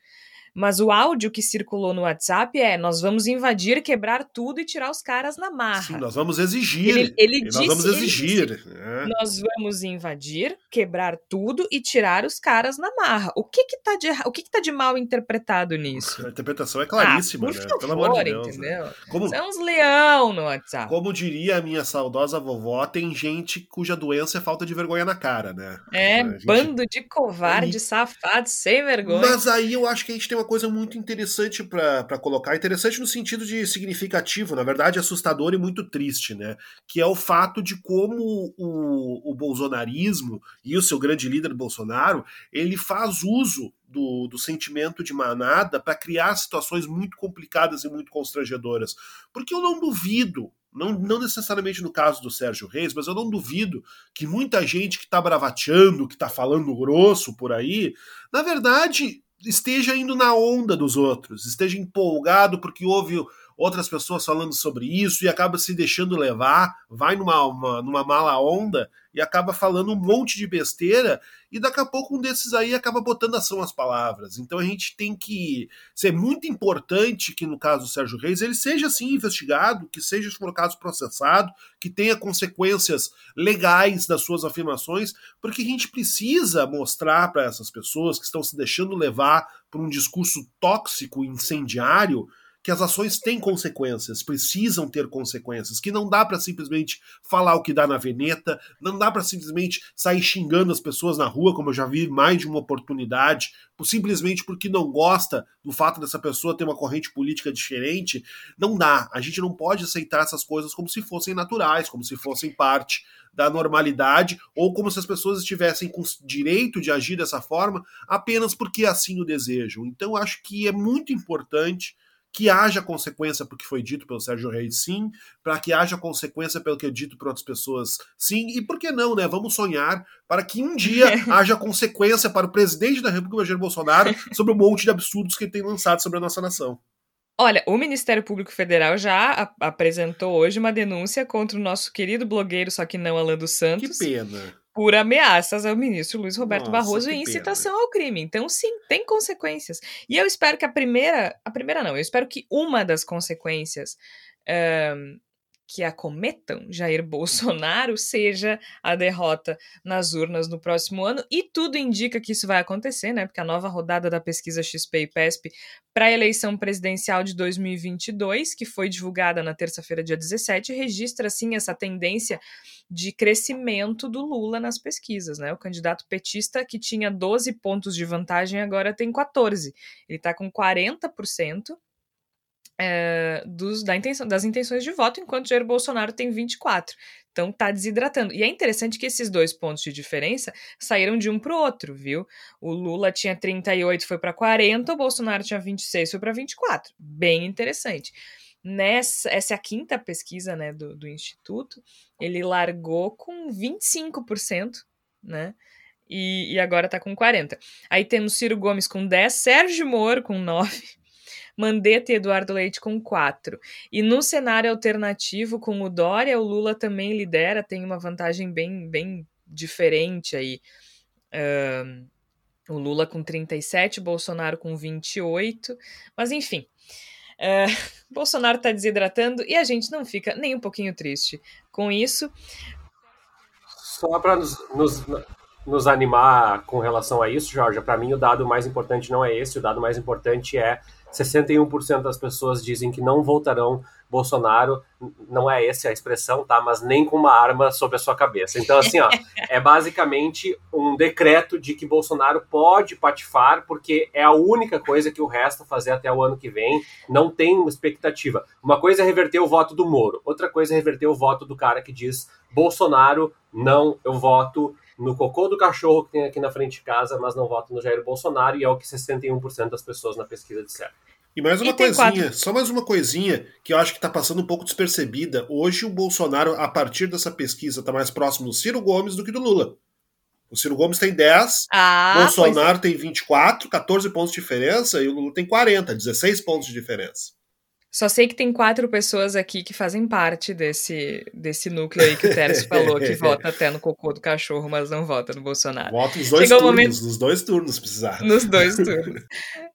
[SPEAKER 2] Mas o áudio que circulou no WhatsApp é: nós vamos invadir, quebrar tudo e tirar os caras na marra.
[SPEAKER 8] Sim, nós vamos exigir.
[SPEAKER 2] Ele, ele disse,
[SPEAKER 8] nós vamos exigir.
[SPEAKER 2] Disse, é. Nós vamos invadir, quebrar tudo e tirar os caras na marra. O que que tá de, o que que tá de mal interpretado nisso?
[SPEAKER 8] A interpretação é claríssima,
[SPEAKER 2] ah, por
[SPEAKER 8] né?
[SPEAKER 2] Favor,
[SPEAKER 8] Pelo amor de Deus.
[SPEAKER 2] Entendeu?
[SPEAKER 8] Né? Como,
[SPEAKER 2] São uns leão no WhatsApp.
[SPEAKER 8] Como diria a minha saudosa vovó, tem gente cuja doença é falta de vergonha na cara, né?
[SPEAKER 2] É, gente... bando de covarde, safado, sem vergonha.
[SPEAKER 8] Mas aí eu acho que a gente tem uma coisa muito interessante para colocar, interessante no sentido de significativo, na verdade assustador e muito triste, né? Que é o fato de como o, o bolsonarismo e o seu grande líder Bolsonaro, ele faz uso do, do, sentimento de manada para criar situações muito complicadas e muito constrangedoras. Porque eu não duvido, não, não necessariamente no caso do Sérgio Reis, mas eu não duvido que muita gente que está bravateando, que está falando grosso por aí, na verdade esteja indo na onda dos outros, esteja empolgado porque houve outras pessoas falando sobre isso e acaba se deixando levar, vai numa, uma, numa mala onda e acaba falando um monte de besteira e daqui a pouco um desses aí acaba botando ação às palavras. Então a gente tem que ser muito importante que no caso do Sérgio Reis ele seja assim investigado, que seja por caso processado, que tenha consequências legais das suas afirmações, porque a gente precisa mostrar para essas pessoas que estão se deixando levar por um discurso tóxico, incendiário, que as ações têm consequências, precisam ter consequências, que não dá para simplesmente falar o que dá na veneta, não dá para simplesmente sair xingando as pessoas na rua, como eu já vi mais de uma oportunidade, simplesmente porque não gosta do fato dessa pessoa ter uma corrente política diferente. Não dá. A gente não pode aceitar essas coisas como se fossem naturais, como se fossem parte da normalidade, ou como se as pessoas estivessem com direito de agir dessa forma apenas porque assim o desejam. Então, acho que é muito importante que haja consequência porque foi dito pelo Sérgio Reis, sim, para que haja consequência pelo que é dito por outras pessoas, sim, e por que não, né? Vamos sonhar para que um dia haja consequência para o presidente da República, Jair Bolsonaro, sobre um monte de absurdos que ele tem lançado sobre a nossa nação.
[SPEAKER 2] Olha, o Ministério Público Federal já apresentou hoje uma denúncia contra o nosso querido blogueiro, só que não Alan dos Santos.
[SPEAKER 8] Que pena
[SPEAKER 2] por ameaças ao ministro Luiz Roberto Nossa, Barroso e incitação pena. ao crime. Então, sim, tem consequências. E eu espero que a primeira, a primeira não, eu espero que uma das consequências um, que acometam Jair Bolsonaro seja a derrota nas urnas no próximo ano, e tudo indica que isso vai acontecer, né? Porque a nova rodada da pesquisa XP e PESP para a eleição presidencial de 2022, que foi divulgada na terça-feira, dia 17, registra sim essa tendência de crescimento do Lula nas pesquisas, né? O candidato petista que tinha 12 pontos de vantagem agora tem 14. Ele está com 40% é, dos, da intenção, das intenções de voto, enquanto Jair Bolsonaro tem 24. Então tá desidratando. E é interessante que esses dois pontos de diferença saíram de um para o outro, viu? O Lula tinha 38, foi para 40, o Bolsonaro tinha 26, foi para 24. Bem interessante. Nessa, essa é a quinta pesquisa né, do, do Instituto. Ele largou com 25%, né? E, e agora tá com 40%. Aí temos Ciro Gomes com 10%, Sérgio Moro com 9%. Mandetta e Eduardo Leite com quatro. E no cenário alternativo, com o Dória, o Lula também lidera, tem uma vantagem bem, bem diferente aí. O Lula com 37, Bolsonaro com 28. Mas enfim, é, Bolsonaro está desidratando e a gente não fica nem um pouquinho triste com isso.
[SPEAKER 9] Só para nos, nos, nos, animar com relação a isso, Jorge, para mim o dado mais importante não é esse, o dado mais importante é 61% das pessoas dizem que não votarão Bolsonaro, não é essa a expressão, tá? Mas nem com uma arma sobre a sua cabeça. Então, assim, ó, é basicamente um decreto de que Bolsonaro pode patifar, porque é a única coisa que o resta fazer até o ano que vem. Não tem expectativa. Uma coisa é reverter o voto do Moro, outra coisa é reverter o voto do cara que diz Bolsonaro, não, eu voto no cocô do cachorro que tem aqui na frente de casa, mas não voto no Jair Bolsonaro, e é o que 61% das pessoas na pesquisa disseram.
[SPEAKER 8] E mais uma e coisinha, quatro... só mais uma coisinha que eu acho que está passando um pouco despercebida. Hoje o Bolsonaro, a partir dessa pesquisa, está mais próximo do Ciro Gomes do que do Lula. O Ciro Gomes tem 10, ah, Bolsonaro é. tem 24, 14 pontos de diferença, e o Lula tem 40, 16 pontos de diferença.
[SPEAKER 2] Só sei que tem quatro pessoas aqui que fazem parte desse, desse núcleo aí que o Teres falou, que vota até no cocô do cachorro, mas não vota no Bolsonaro.
[SPEAKER 8] Vota nos dois Chegou turnos, momento... nos dois turnos, precisar.
[SPEAKER 2] Nos dois turnos.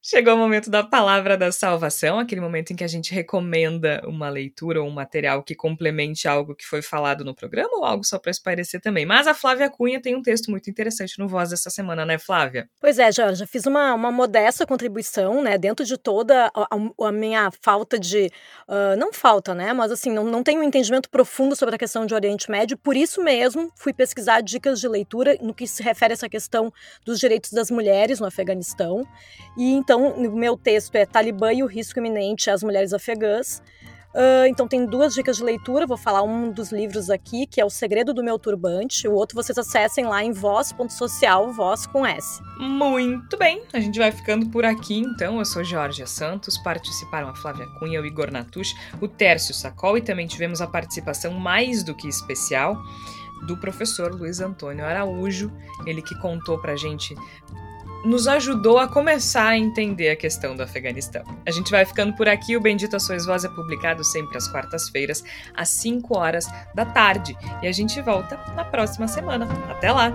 [SPEAKER 2] Chegou o momento da palavra da salvação, aquele momento em que a gente recomenda uma leitura ou um material que complemente algo que foi falado no programa ou algo só para espairecer também. Mas a Flávia Cunha tem um texto muito interessante no Voz dessa semana, né, Flávia?
[SPEAKER 7] Pois é, Jorge, fiz uma, uma modesta contribuição, né, dentro de toda a, a minha falta de de. Uh, não falta, né? Mas assim, não, não tenho um entendimento profundo sobre a questão de Oriente Médio, por isso mesmo fui pesquisar dicas de leitura no que se refere a essa questão dos direitos das mulheres no Afeganistão. E então, meu texto é Talibã e o risco iminente às mulheres afegãs. Uh, então tem duas dicas de leitura, vou falar um dos livros aqui, que é O Segredo do Meu Turbante, o outro vocês acessem lá em voz.social, voz com S.
[SPEAKER 2] Muito bem, a gente vai ficando por aqui então, eu sou Jorge Santos, participaram a Flávia Cunha, o Igor Natush, o Tércio Sacol e também tivemos a participação mais do que especial do professor Luiz Antônio Araújo, ele que contou pra gente nos ajudou a começar a entender a questão do Afeganistão. A gente vai ficando por aqui. O Bendito Sois Voz é publicado sempre às quartas-feiras, às 5 horas da tarde. E a gente volta na próxima semana. Até lá!